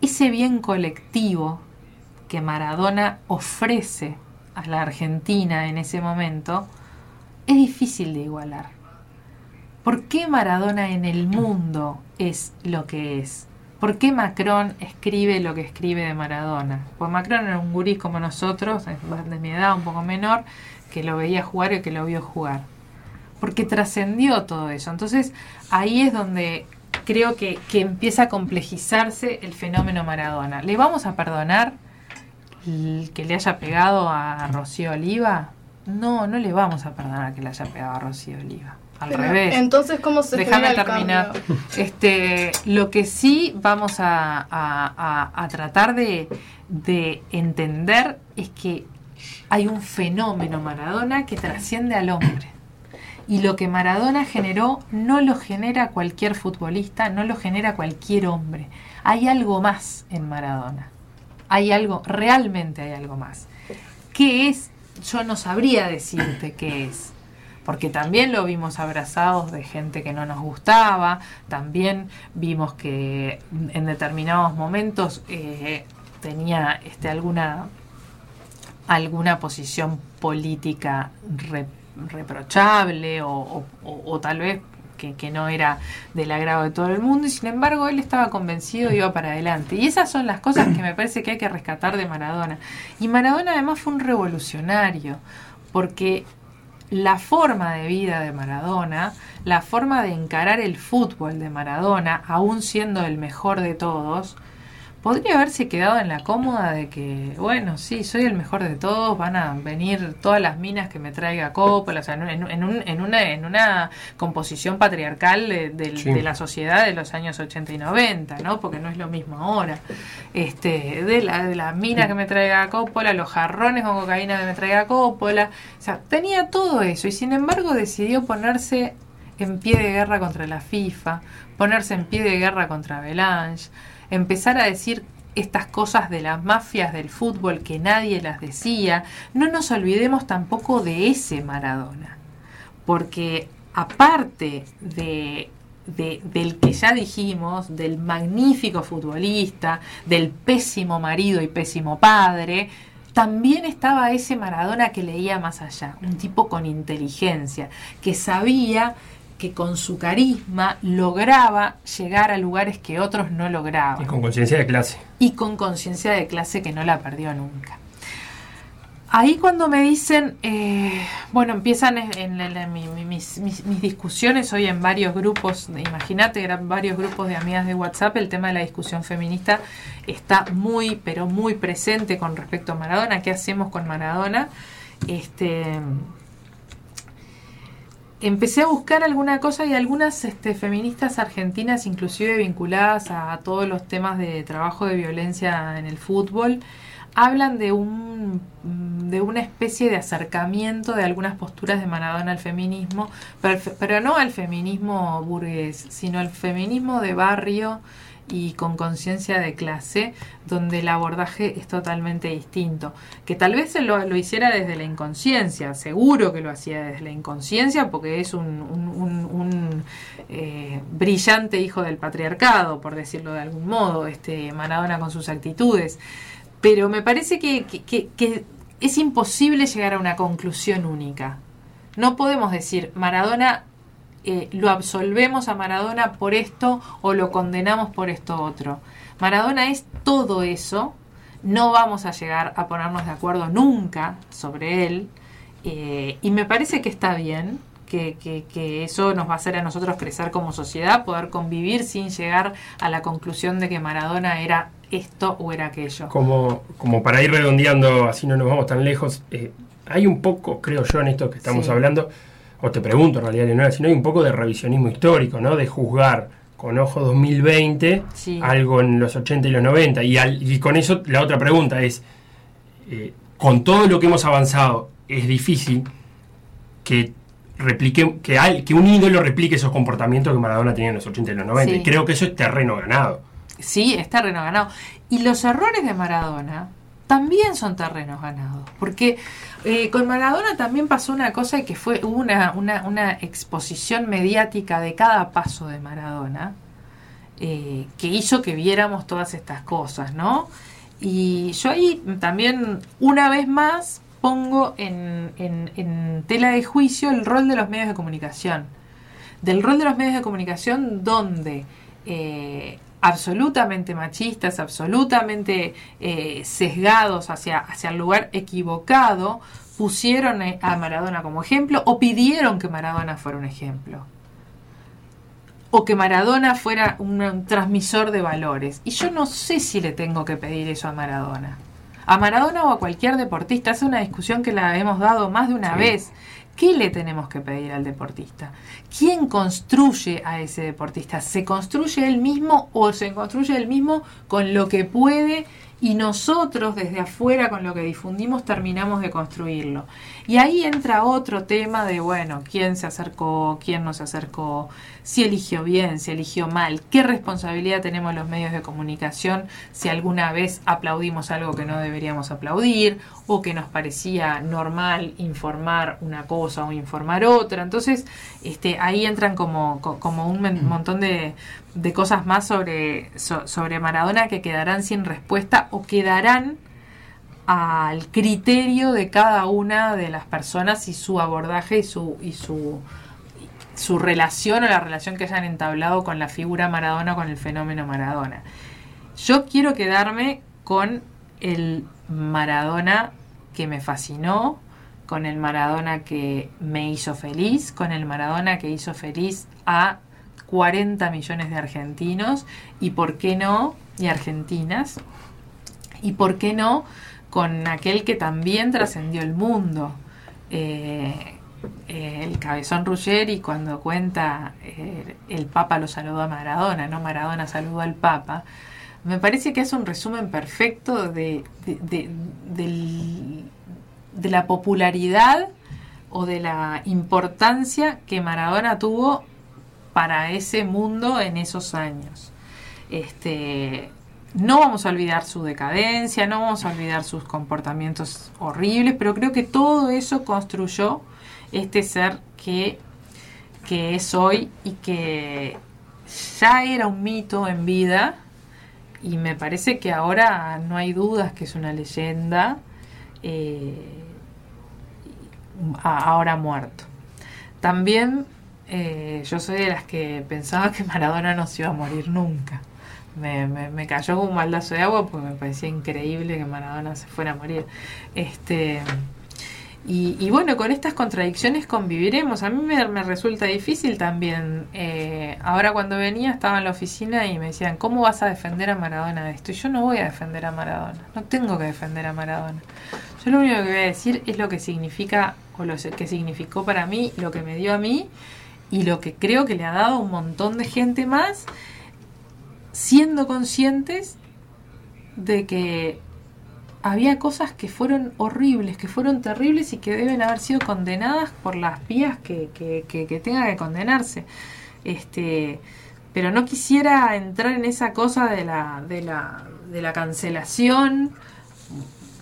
ese bien colectivo que Maradona ofrece a la Argentina en ese momento, es difícil de igualar. ¿Por qué Maradona en el mundo es lo que es? ¿Por qué Macron escribe lo que escribe de Maradona? Pues Macron era un gurí como nosotros, de mi edad un poco menor, que lo veía jugar y que lo vio jugar. Porque trascendió todo eso. Entonces ahí es donde creo que, que empieza a complejizarse el fenómeno Maradona. ¿Le vamos a perdonar que le haya pegado a Rocío Oliva? No, no le vamos a perdonar que le haya pegado a Rocío Oliva. Al revés. Entonces, ¿cómo se Déjame terminar. Este, lo que sí vamos a, a, tratar de, de entender es que hay un fenómeno Maradona que trasciende al hombre. Y lo que Maradona generó no lo genera cualquier futbolista, no lo genera cualquier hombre. Hay algo más en Maradona. Hay algo, realmente hay algo más. ¿Qué es yo no sabría decirte qué es. Porque también lo vimos abrazados de gente que no nos gustaba, también vimos que en determinados momentos eh, tenía este, alguna, alguna posición política reprochable o, o tal vez que, no era del agrado de todo el mundo y sin embargo él estaba convencido y iba para adelante. Y esas son las cosas que me parece que hay que rescatar de Maradona. Y Maradona además fue un revolucionario, porque la forma de vida de Maradona, la forma de encarar el fútbol de Maradona, aún siendo el mejor de todos, podría haberse quedado en la cómoda de que, bueno, sí, soy el mejor de todos, van a venir todas las minas que me traiga Coppola, o sea, en, un, en, una, en una composición patriarcal de, la sociedad de los años 80 y 90, ¿no? Porque no es lo mismo ahora. Este, de, la, de las minas que me traiga Coppola, los jarrones con cocaína que me traiga Coppola, o sea, tenía todo eso y sin embargo decidió ponerse en pie de guerra contra la FIFA, ponerse en pie de guerra contra Belange, empezar a decir estas cosas de las mafias del fútbol que nadie las decía, no nos olvidemos tampoco de ese Maradona, porque aparte de, del que ya dijimos, del magnífico futbolista, del pésimo marido y pésimo padre, también estaba ese Maradona que leía más allá, un tipo con inteligencia, que sabía que con su carisma lograba llegar a lugares que otros no lograban. Y con conciencia de clase. Y con conciencia de clase que no la perdió nunca. Ahí cuando me dicen, eh, bueno, empiezan en, mis, discusiones hoy en varios grupos, imagínate, eran varios grupos de amigas de WhatsApp, el tema de la discusión feminista está muy, pero muy presente con respecto a Maradona, ¿qué hacemos con Maradona? Este, empecé a buscar alguna cosa y algunas este, feministas argentinas, inclusive vinculadas a, todos los temas de trabajo de violencia en el fútbol, hablan de un de una especie de acercamiento de algunas posturas de Maradona al feminismo, pero no al feminismo burgués, sino al feminismo de barrio y con conciencia de clase, donde el abordaje es totalmente distinto. Que tal vez lo, lo hiciera desde la inconsciencia, seguro que lo hacía desde la inconsciencia, porque es un, eh, brillante hijo del patriarcado, por decirlo de algún modo, este Maradona con sus actitudes. Pero me parece que, que es imposible llegar a una conclusión única. No podemos decir Maradona eh, lo absolvemos a Maradona por esto o lo condenamos por esto otro. Maradona es todo eso, no vamos a llegar a ponernos de acuerdo nunca sobre él eh, y me parece que está bien. Que, que, eso nos va a hacer a nosotros crecer como sociedad, poder convivir sin llegar a la conclusión de que Maradona era esto o era aquello. Como, como para ir redondeando, así no nos vamos tan lejos, eh, hay un poco, creo yo, en esto que estamos hablando, o te pregunto en realidad, Leonora, si no hay un poco de revisionismo histórico, ¿no? De juzgar con ojo 2020 algo en los 80 y los 90. Y, y con eso la otra pregunta es, eh, con todo lo que hemos avanzado, es difícil que replique que, que un ídolo replique esos comportamientos que Maradona tenía en los 80 y los 90. Y creo que eso es terreno ganado. Sí, es terreno ganado. Y los errores de Maradona también son terrenos ganados. Porque eh, con Maradona también pasó una cosa que fue una, una, exposición mediática de cada paso de Maradona, eh, que hizo que viéramos todas estas cosas, ¿no? Y yo ahí también, una vez más, pongo en, en, tela de juicio el rol de los medios de comunicación. Del rol de los medios de comunicación donde eh, absolutamente machistas, absolutamente eh, sesgados hacia, hacia el lugar equivocado, pusieron a Maradona como ejemplo o pidieron que Maradona fuera un ejemplo. O que Maradona fuera un, transmisor de valores. Y yo no sé si le tengo que pedir eso a Maradona. A Maradona o a cualquier deportista. Es una discusión que la hemos dado más de una vez. ¿Qué le tenemos que pedir al deportista? ¿Quién construye a ese deportista? ¿Se construye él mismo o se construye él mismo con lo que puede y nosotros desde afuera con lo que difundimos terminamos de construirlo? Y ahí entra otro tema de, bueno, quién se acercó, quién no se acercó, si eligió bien, si eligió mal, qué responsabilidad tenemos los medios de comunicación si alguna vez aplaudimos algo que no deberíamos aplaudir o que nos parecía normal informar una cosa o informar otra. Entonces, este, ahí entran como, como un montón de, de cosas más sobre, sobre Maradona que quedarán sin respuesta o quedarán al criterio de cada una de las personas y su abordaje y su, y su, su relación o la relación que hayan entablado con la figura Maradona, con el fenómeno Maradona. Yo quiero quedarme con el Maradona que me fascinó, con el Maradona que me hizo feliz, con el Maradona que hizo feliz a 40 millones de argentinos y por qué no, y argentinas, y por qué no con aquel que también trascendió el mundo. Eh, eh, el cabezón Ruggeri cuando cuenta eh, el Papa lo saludó a Maradona, no Maradona saludó al Papa, me parece que es un resumen perfecto de, de, de la popularidad o de la importancia que Maradona tuvo para ese mundo en esos años. Este, no vamos a olvidar su decadencia, no vamos a olvidar sus comportamientos horribles, pero creo que todo eso construyó este ser que, que es hoy y que ya era un mito en vida y me parece que ahora no hay dudas que es una leyenda eh, ahora muerto. También eh, yo soy de las que pensaba que Maradona no se iba a morir nunca me, me, cayó como un baldazo de agua porque me parecía increíble que Maradona se fuera a morir. Este, y, bueno, con estas contradicciones conviviremos. A mí me, resulta difícil también. Eh, ahora cuando venía estaba en la oficina y me decían, ¿cómo vas a defender a Maradona de esto? Y yo no voy a defender a Maradona, no tengo que defender a Maradona. Yo lo único que voy a decir es lo que significa o lo que significó para mí, lo que me dio a mí y lo que creo que le ha dado a un montón de gente más siendo conscientes de que había cosas que fueron horribles, que fueron terribles y que deben haber sido condenadas por las vías que, que, que, tenga que condenarse. Este, pero no quisiera entrar en esa cosa de la, de la, de la cancelación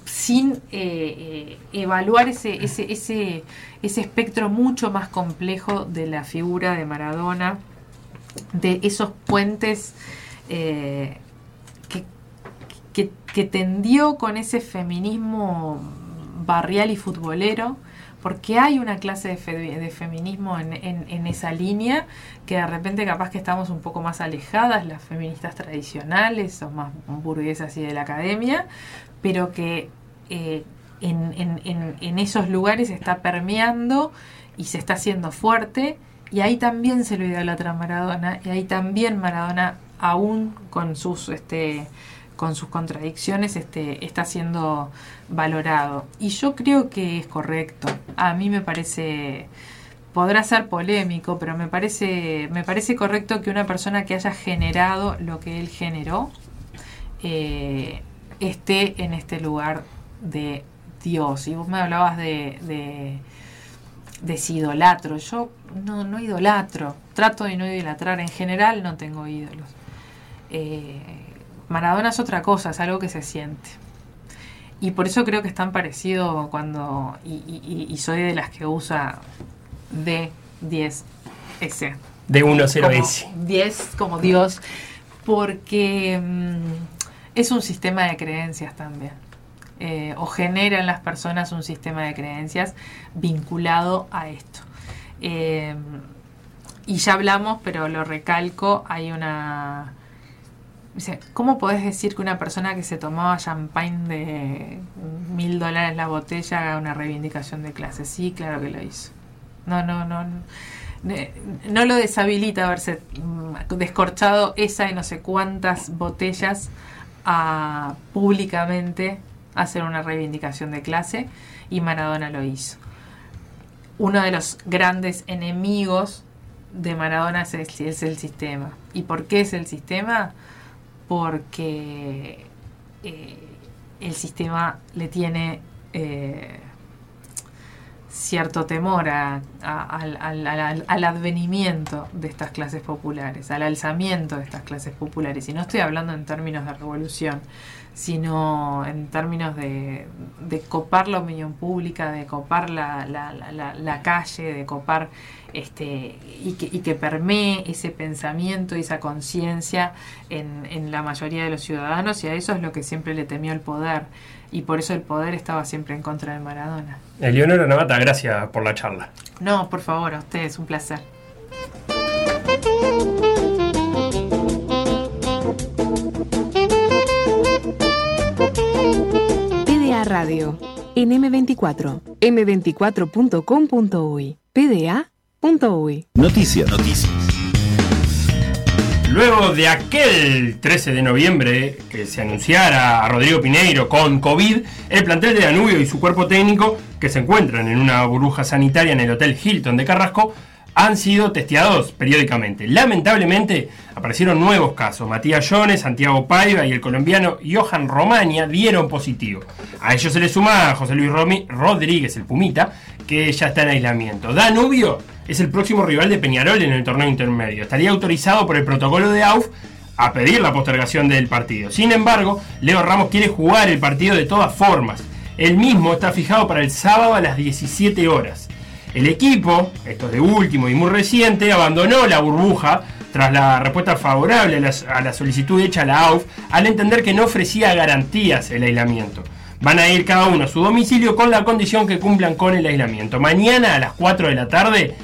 sin eh, eh, evaluar ese, ese, ese, ese espectro mucho más complejo de la figura de Maradona, de esos puentes eh, que, tendió con ese feminismo barrial y futbolero, porque hay una clase de, feminismo en, esa línea que de repente capaz que estamos un poco más alejadas, las feministas tradicionales o más burguesas y de la academia, pero que eh, en, esos lugares está permeando y se está haciendo fuerte. Y ahí también se lo idolatra Maradona, y ahí también Maradona aún con sus este con sus contradicciones este, está siendo valorado. Y yo creo que es correcto. A mí me parece podrá ser polémico, pero me parece, me parece correcto que una persona que haya generado lo que él generó eh, esté en este lugar de Dios. Y vos me hablabas de, de, de. Yo no, no idolatro. Trato de no idolatrar. En general no tengo ídolos. Eh, Maradona es otra cosa, es algo que se siente. Y por eso creo que es tan parecido cuando. Y, soy de las que usa D10S. D10S. 10 como Dios. Porque mm, es un sistema de creencias también. Eh, o genera en las personas un sistema de creencias vinculado a esto. Eh, y ya hablamos, pero lo recalco, hay una ¿Cómo podés decir que una persona que se tomaba champagne de mil dólares la botella haga una reivindicación de clase? Sí, claro que lo hizo. No, no, no. No, lo deshabilita haberse mm, descorchado esa y no sé cuántas botellas a públicamente hacer una reivindicación de clase y Maradona lo hizo. Uno de los grandes enemigos de Maradona es el sistema. ¿Y por qué es el sistema? Porque eh, el sistema le tiene eh, cierto temor al, advenimiento de estas clases populares, al alzamiento de estas clases populares. Y no estoy hablando en términos de revolución, sino en términos de, copar la opinión pública, de copar la, la calle, de copar este, y, que, y que permee ese pensamiento y esa conciencia en, en la mayoría de los ciudadanos, y a eso es lo que siempre le temió el poder, y por eso el poder estaba siempre en contra de Maradona. Eleonora Navata, gracias por la charla. No, por favor, a ustedes, un placer. PDA Radio, en M24, m24.com.uy, PDA Noticias. Noticias. Luego de aquel 13 de noviembre que se anunciara a Rodrigo Pineiro con COVID, el plantel de Danubio y su cuerpo técnico, que se encuentran en una burbuja sanitaria en el Hotel Hilton de Carrasco, han sido testeados periódicamente. Lamentablemente aparecieron nuevos casos. Matías Jones, Santiago Paiva y el colombiano Johan Romagna dieron positivo. A ellos se le suma José Luis Rodríguez, el Pumita, que ya está en aislamiento. Danubio es el próximo rival de Peñarol en el torneo intermedio. Estaría autorizado por el protocolo de AUF a pedir la postergación del partido. Sin embargo, Leo Ramos quiere jugar el partido de todas formas. El mismo está fijado para el sábado a las 17 horas. El equipo, esto es de último y muy reciente, abandonó la burbuja tras la respuesta favorable a la, solicitud hecha a la AUF al entender que no ofrecía garantías el aislamiento. Van a ir cada uno a su domicilio con la condición que cumplan con el aislamiento. Mañana a las 4 de la tarde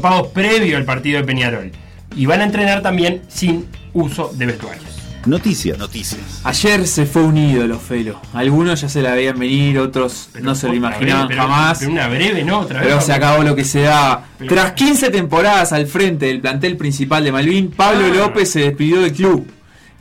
pagos previo al partido de Peñarol. Y van a entrenar también sin uso de vestuarios. Noticias, noticias. Ayer se fue un ídolo, Felo. Algunos ya se la veían venir, otros no se lo imaginaban jamás. Pero una breve, ¿no? Otra vez, pero se acabó lo que se da. Tras 15 temporadas al frente del plantel principal de Malvin, Pablo ah. López se despidió del club.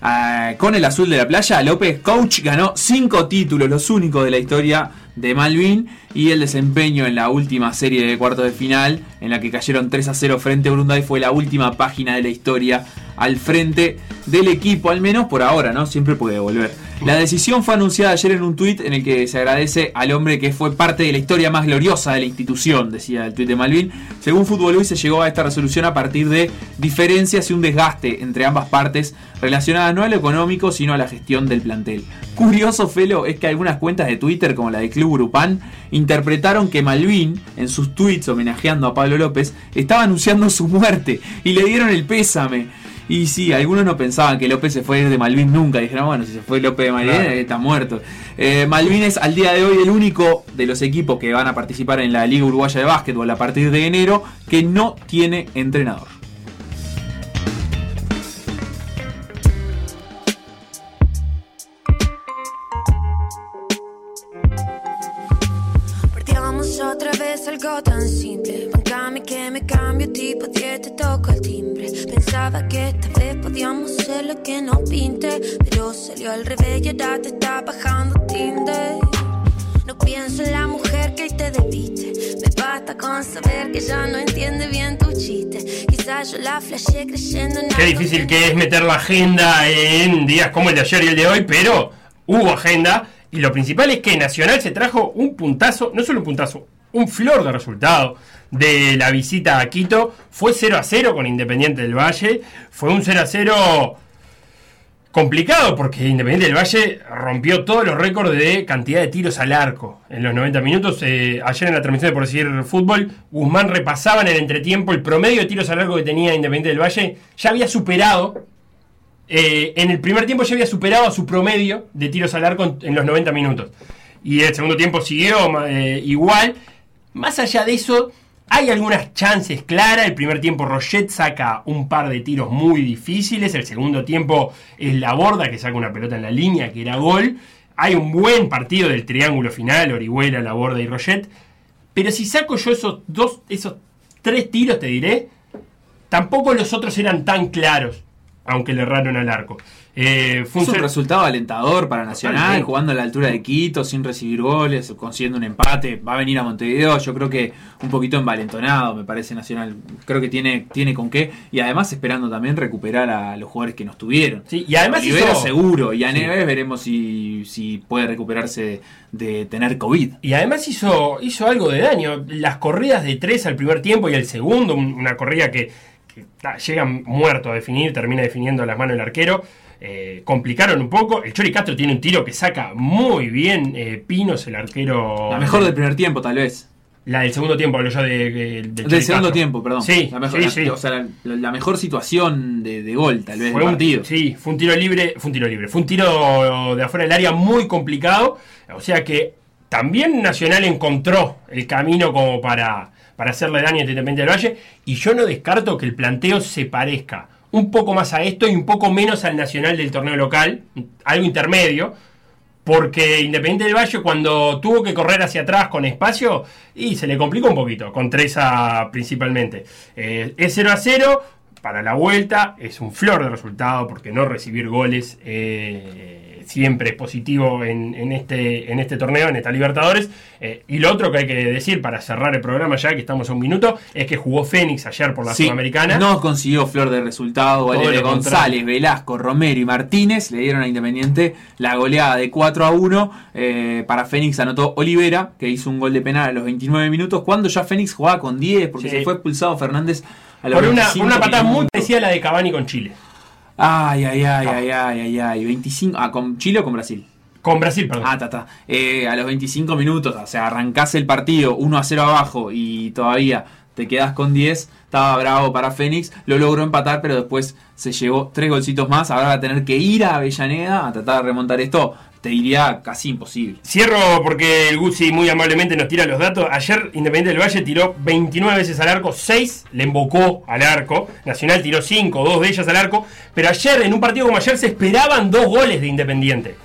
Ah, con el azul de la playa, López Coach ganó 5 títulos, los únicos de la historia de Malvin y el desempeño en la última serie de cuartos de final en la que cayeron 3 a 0 frente a Urunday fue la última página de la historia al frente del equipo, al menos por ahora, ¿no? Siempre puede volver. La decisión fue anunciada ayer en un tuit en el que se agradece al hombre que fue parte de la historia más gloriosa de la institución, decía el tuit de Malvin. Según Fútbol Hoy se llegó a esta resolución a partir de diferencias y un desgaste entre ambas partes relacionadas no a lo económico sino a la gestión del plantel. Curioso, Felo, es que algunas cuentas de Twitter como la de Club Grupán interpretaron que Malvin, en sus tweets homenajeando a Pablo López, estaba anunciando su muerte y le dieron el pésame. Y sí, algunos no pensaban que López se fue de Malvin nunca. Dijeron, bueno, si se fue López de Malvin, está muerto. Eh, Malvin es al día de hoy el único de los equipos que van a participar en la Liga Uruguaya de Básquetbol a partir de enero que no tiene entrenador. otra vez algo tan simple. Me cambio tipo 10, te toco el timbre. Pensaba que esta vez podíamos ser lo que nos pinte. Pero salió al revés y ahora te está bajando Tinder. No pienso en la mujer que te debiste. Me basta con saber que ya no entiende bien tu chiste. Quizás yo la flashé creyendo en Qué difícil que es meter la agenda en días como el de ayer y el de hoy, pero hubo agenda. Y lo principal es que Nacional se trajo un puntazo, no solo un puntazo, un flor de resultado de la visita a Quito. Fue 0 a 0 con Independiente del Valle. Fue un 0 a 0 complicado porque Independiente del Valle rompió todos los récords de cantidad de tiros al arco en los 90 minutos. Eh, ayer en la transmisión de Por Decir Fútbol, Guzmán repasaba en el entretiempo el promedio de tiros al arco que tenía Independiente del Valle. Ya había superado, eh, en el primer tiempo ya había superado a su promedio de tiros al arco en, los 90 minutos. Y el segundo tiempo siguió eh, igual. Más allá de eso, hay algunas chances claras. El primer tiempo Roget saca un par de tiros muy difíciles. El segundo tiempo es la borda que saca una pelota en la línea que era gol. Hay un buen partido del triángulo final, Orihuela, la borda y Roget. Pero si saco yo esos dos, esos tres tiros, te diré, tampoco los otros eran tan claros, aunque le erraron al arco. Eh, fue un, resultado alentador para Nacional, jugando a la altura de Quito, sin recibir goles, consiguiendo un empate. Va a venir a Montevideo, yo creo que un poquito envalentonado, me parece Nacional. Creo que tiene, tiene con qué. Y además esperando también recuperar a los jugadores que nos tuvieron. Sí, y además seguro. Y a Neves veremos si, si puede recuperarse de, tener COVID. Y además hizo, hizo algo de daño. Las corridas de tres al primer tiempo y el segundo, una corrida que, que llega muerto a definir, termina definiendo las manos del arquero eh, complicaron un poco. El Chori Castro tiene un tiro que saca muy bien. Eh, Pinos, el arquero. La mejor del primer tiempo, tal vez. La del segundo tiempo, hablo yo de, del segundo tiempo, perdón. Sí, la mejor, O sea, la, mejor situación de, gol, tal vez, fue un, partido. Sí, fue un tiro libre, fue un tiro libre. Fue un tiro de afuera del área muy complicado. O sea que también Nacional encontró el camino como para, para hacerle daño a Independiente del Valle. Y yo no descarto que el planteo se parezca un poco más a esto y un poco menos al nacional del torneo local, algo intermedio, porque Independiente del Valle cuando tuvo que correr hacia atrás con espacio, y se le complicó un poquito, con Treza principalmente. Eh, es 0 a 0, para la vuelta es un flor de resultado, porque no recibir goles... Eh, siempre positivo en, este, en este torneo, en esta Libertadores. Eh, y lo otro que hay que decir para cerrar el programa ya que estamos a un minuto es que jugó Fénix ayer por la Sudamericana. No consiguió flor de resultado. Valeria González, Velasco, Romero y Martínez le dieron a Independiente la goleada de 4 a 1. Eh, para Fénix anotó Olivera, que hizo un gol de penal a los 29 minutos, cuando ya Fénix jugaba con 10 porque se fue expulsado Fernández a los por una, una patada muy parecida a la de Cavani con Chile. Ay, ay, ay, ay, ay, ay, ay. 25. Ah, ¿con Chile o con Brasil? Con Brasil, perdón. Ah, ta, ta. Eh, a los 25 minutos, o sea, arrancás el partido 1 a 0 abajo y todavía te quedas con 10. Estaba bravo para Fénix. Lo logró empatar, pero después se llevó tres golcitos más. Ahora va a tener que ir a Avellaneda a tratar de remontar esto te diría casi imposible. Cierro porque el Guzzi muy amablemente nos tira los datos. Ayer Independiente del Valle tiró 29 veces al arco, 6 le embocó al arco. Nacional tiró 5, 2 de ellas al arco. Pero ayer, en un partido como ayer, se esperaban dos goles de Independiente.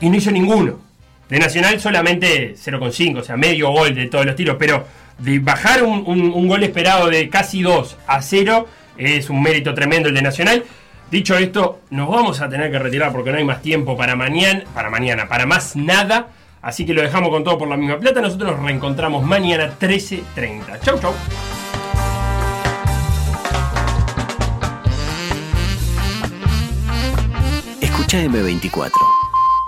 Y no hizo ninguno. De Nacional solamente 0,5, o sea, medio gol de todos los tiros. Pero de bajar un, un gol esperado de casi 2 a 0 es un mérito tremendo el de Nacional. Dicho esto, nos vamos a tener que retirar porque no hay más tiempo para mañana, para mañana, para más nada. Así que lo dejamos con todo por la misma plata. Nosotros nos reencontramos mañana 13.30. Chau, chau. Escucha M24.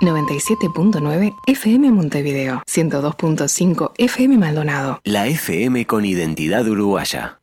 97.9 FM Montevideo, 102.5 FM Maldonado. La FM con identidad uruguaya.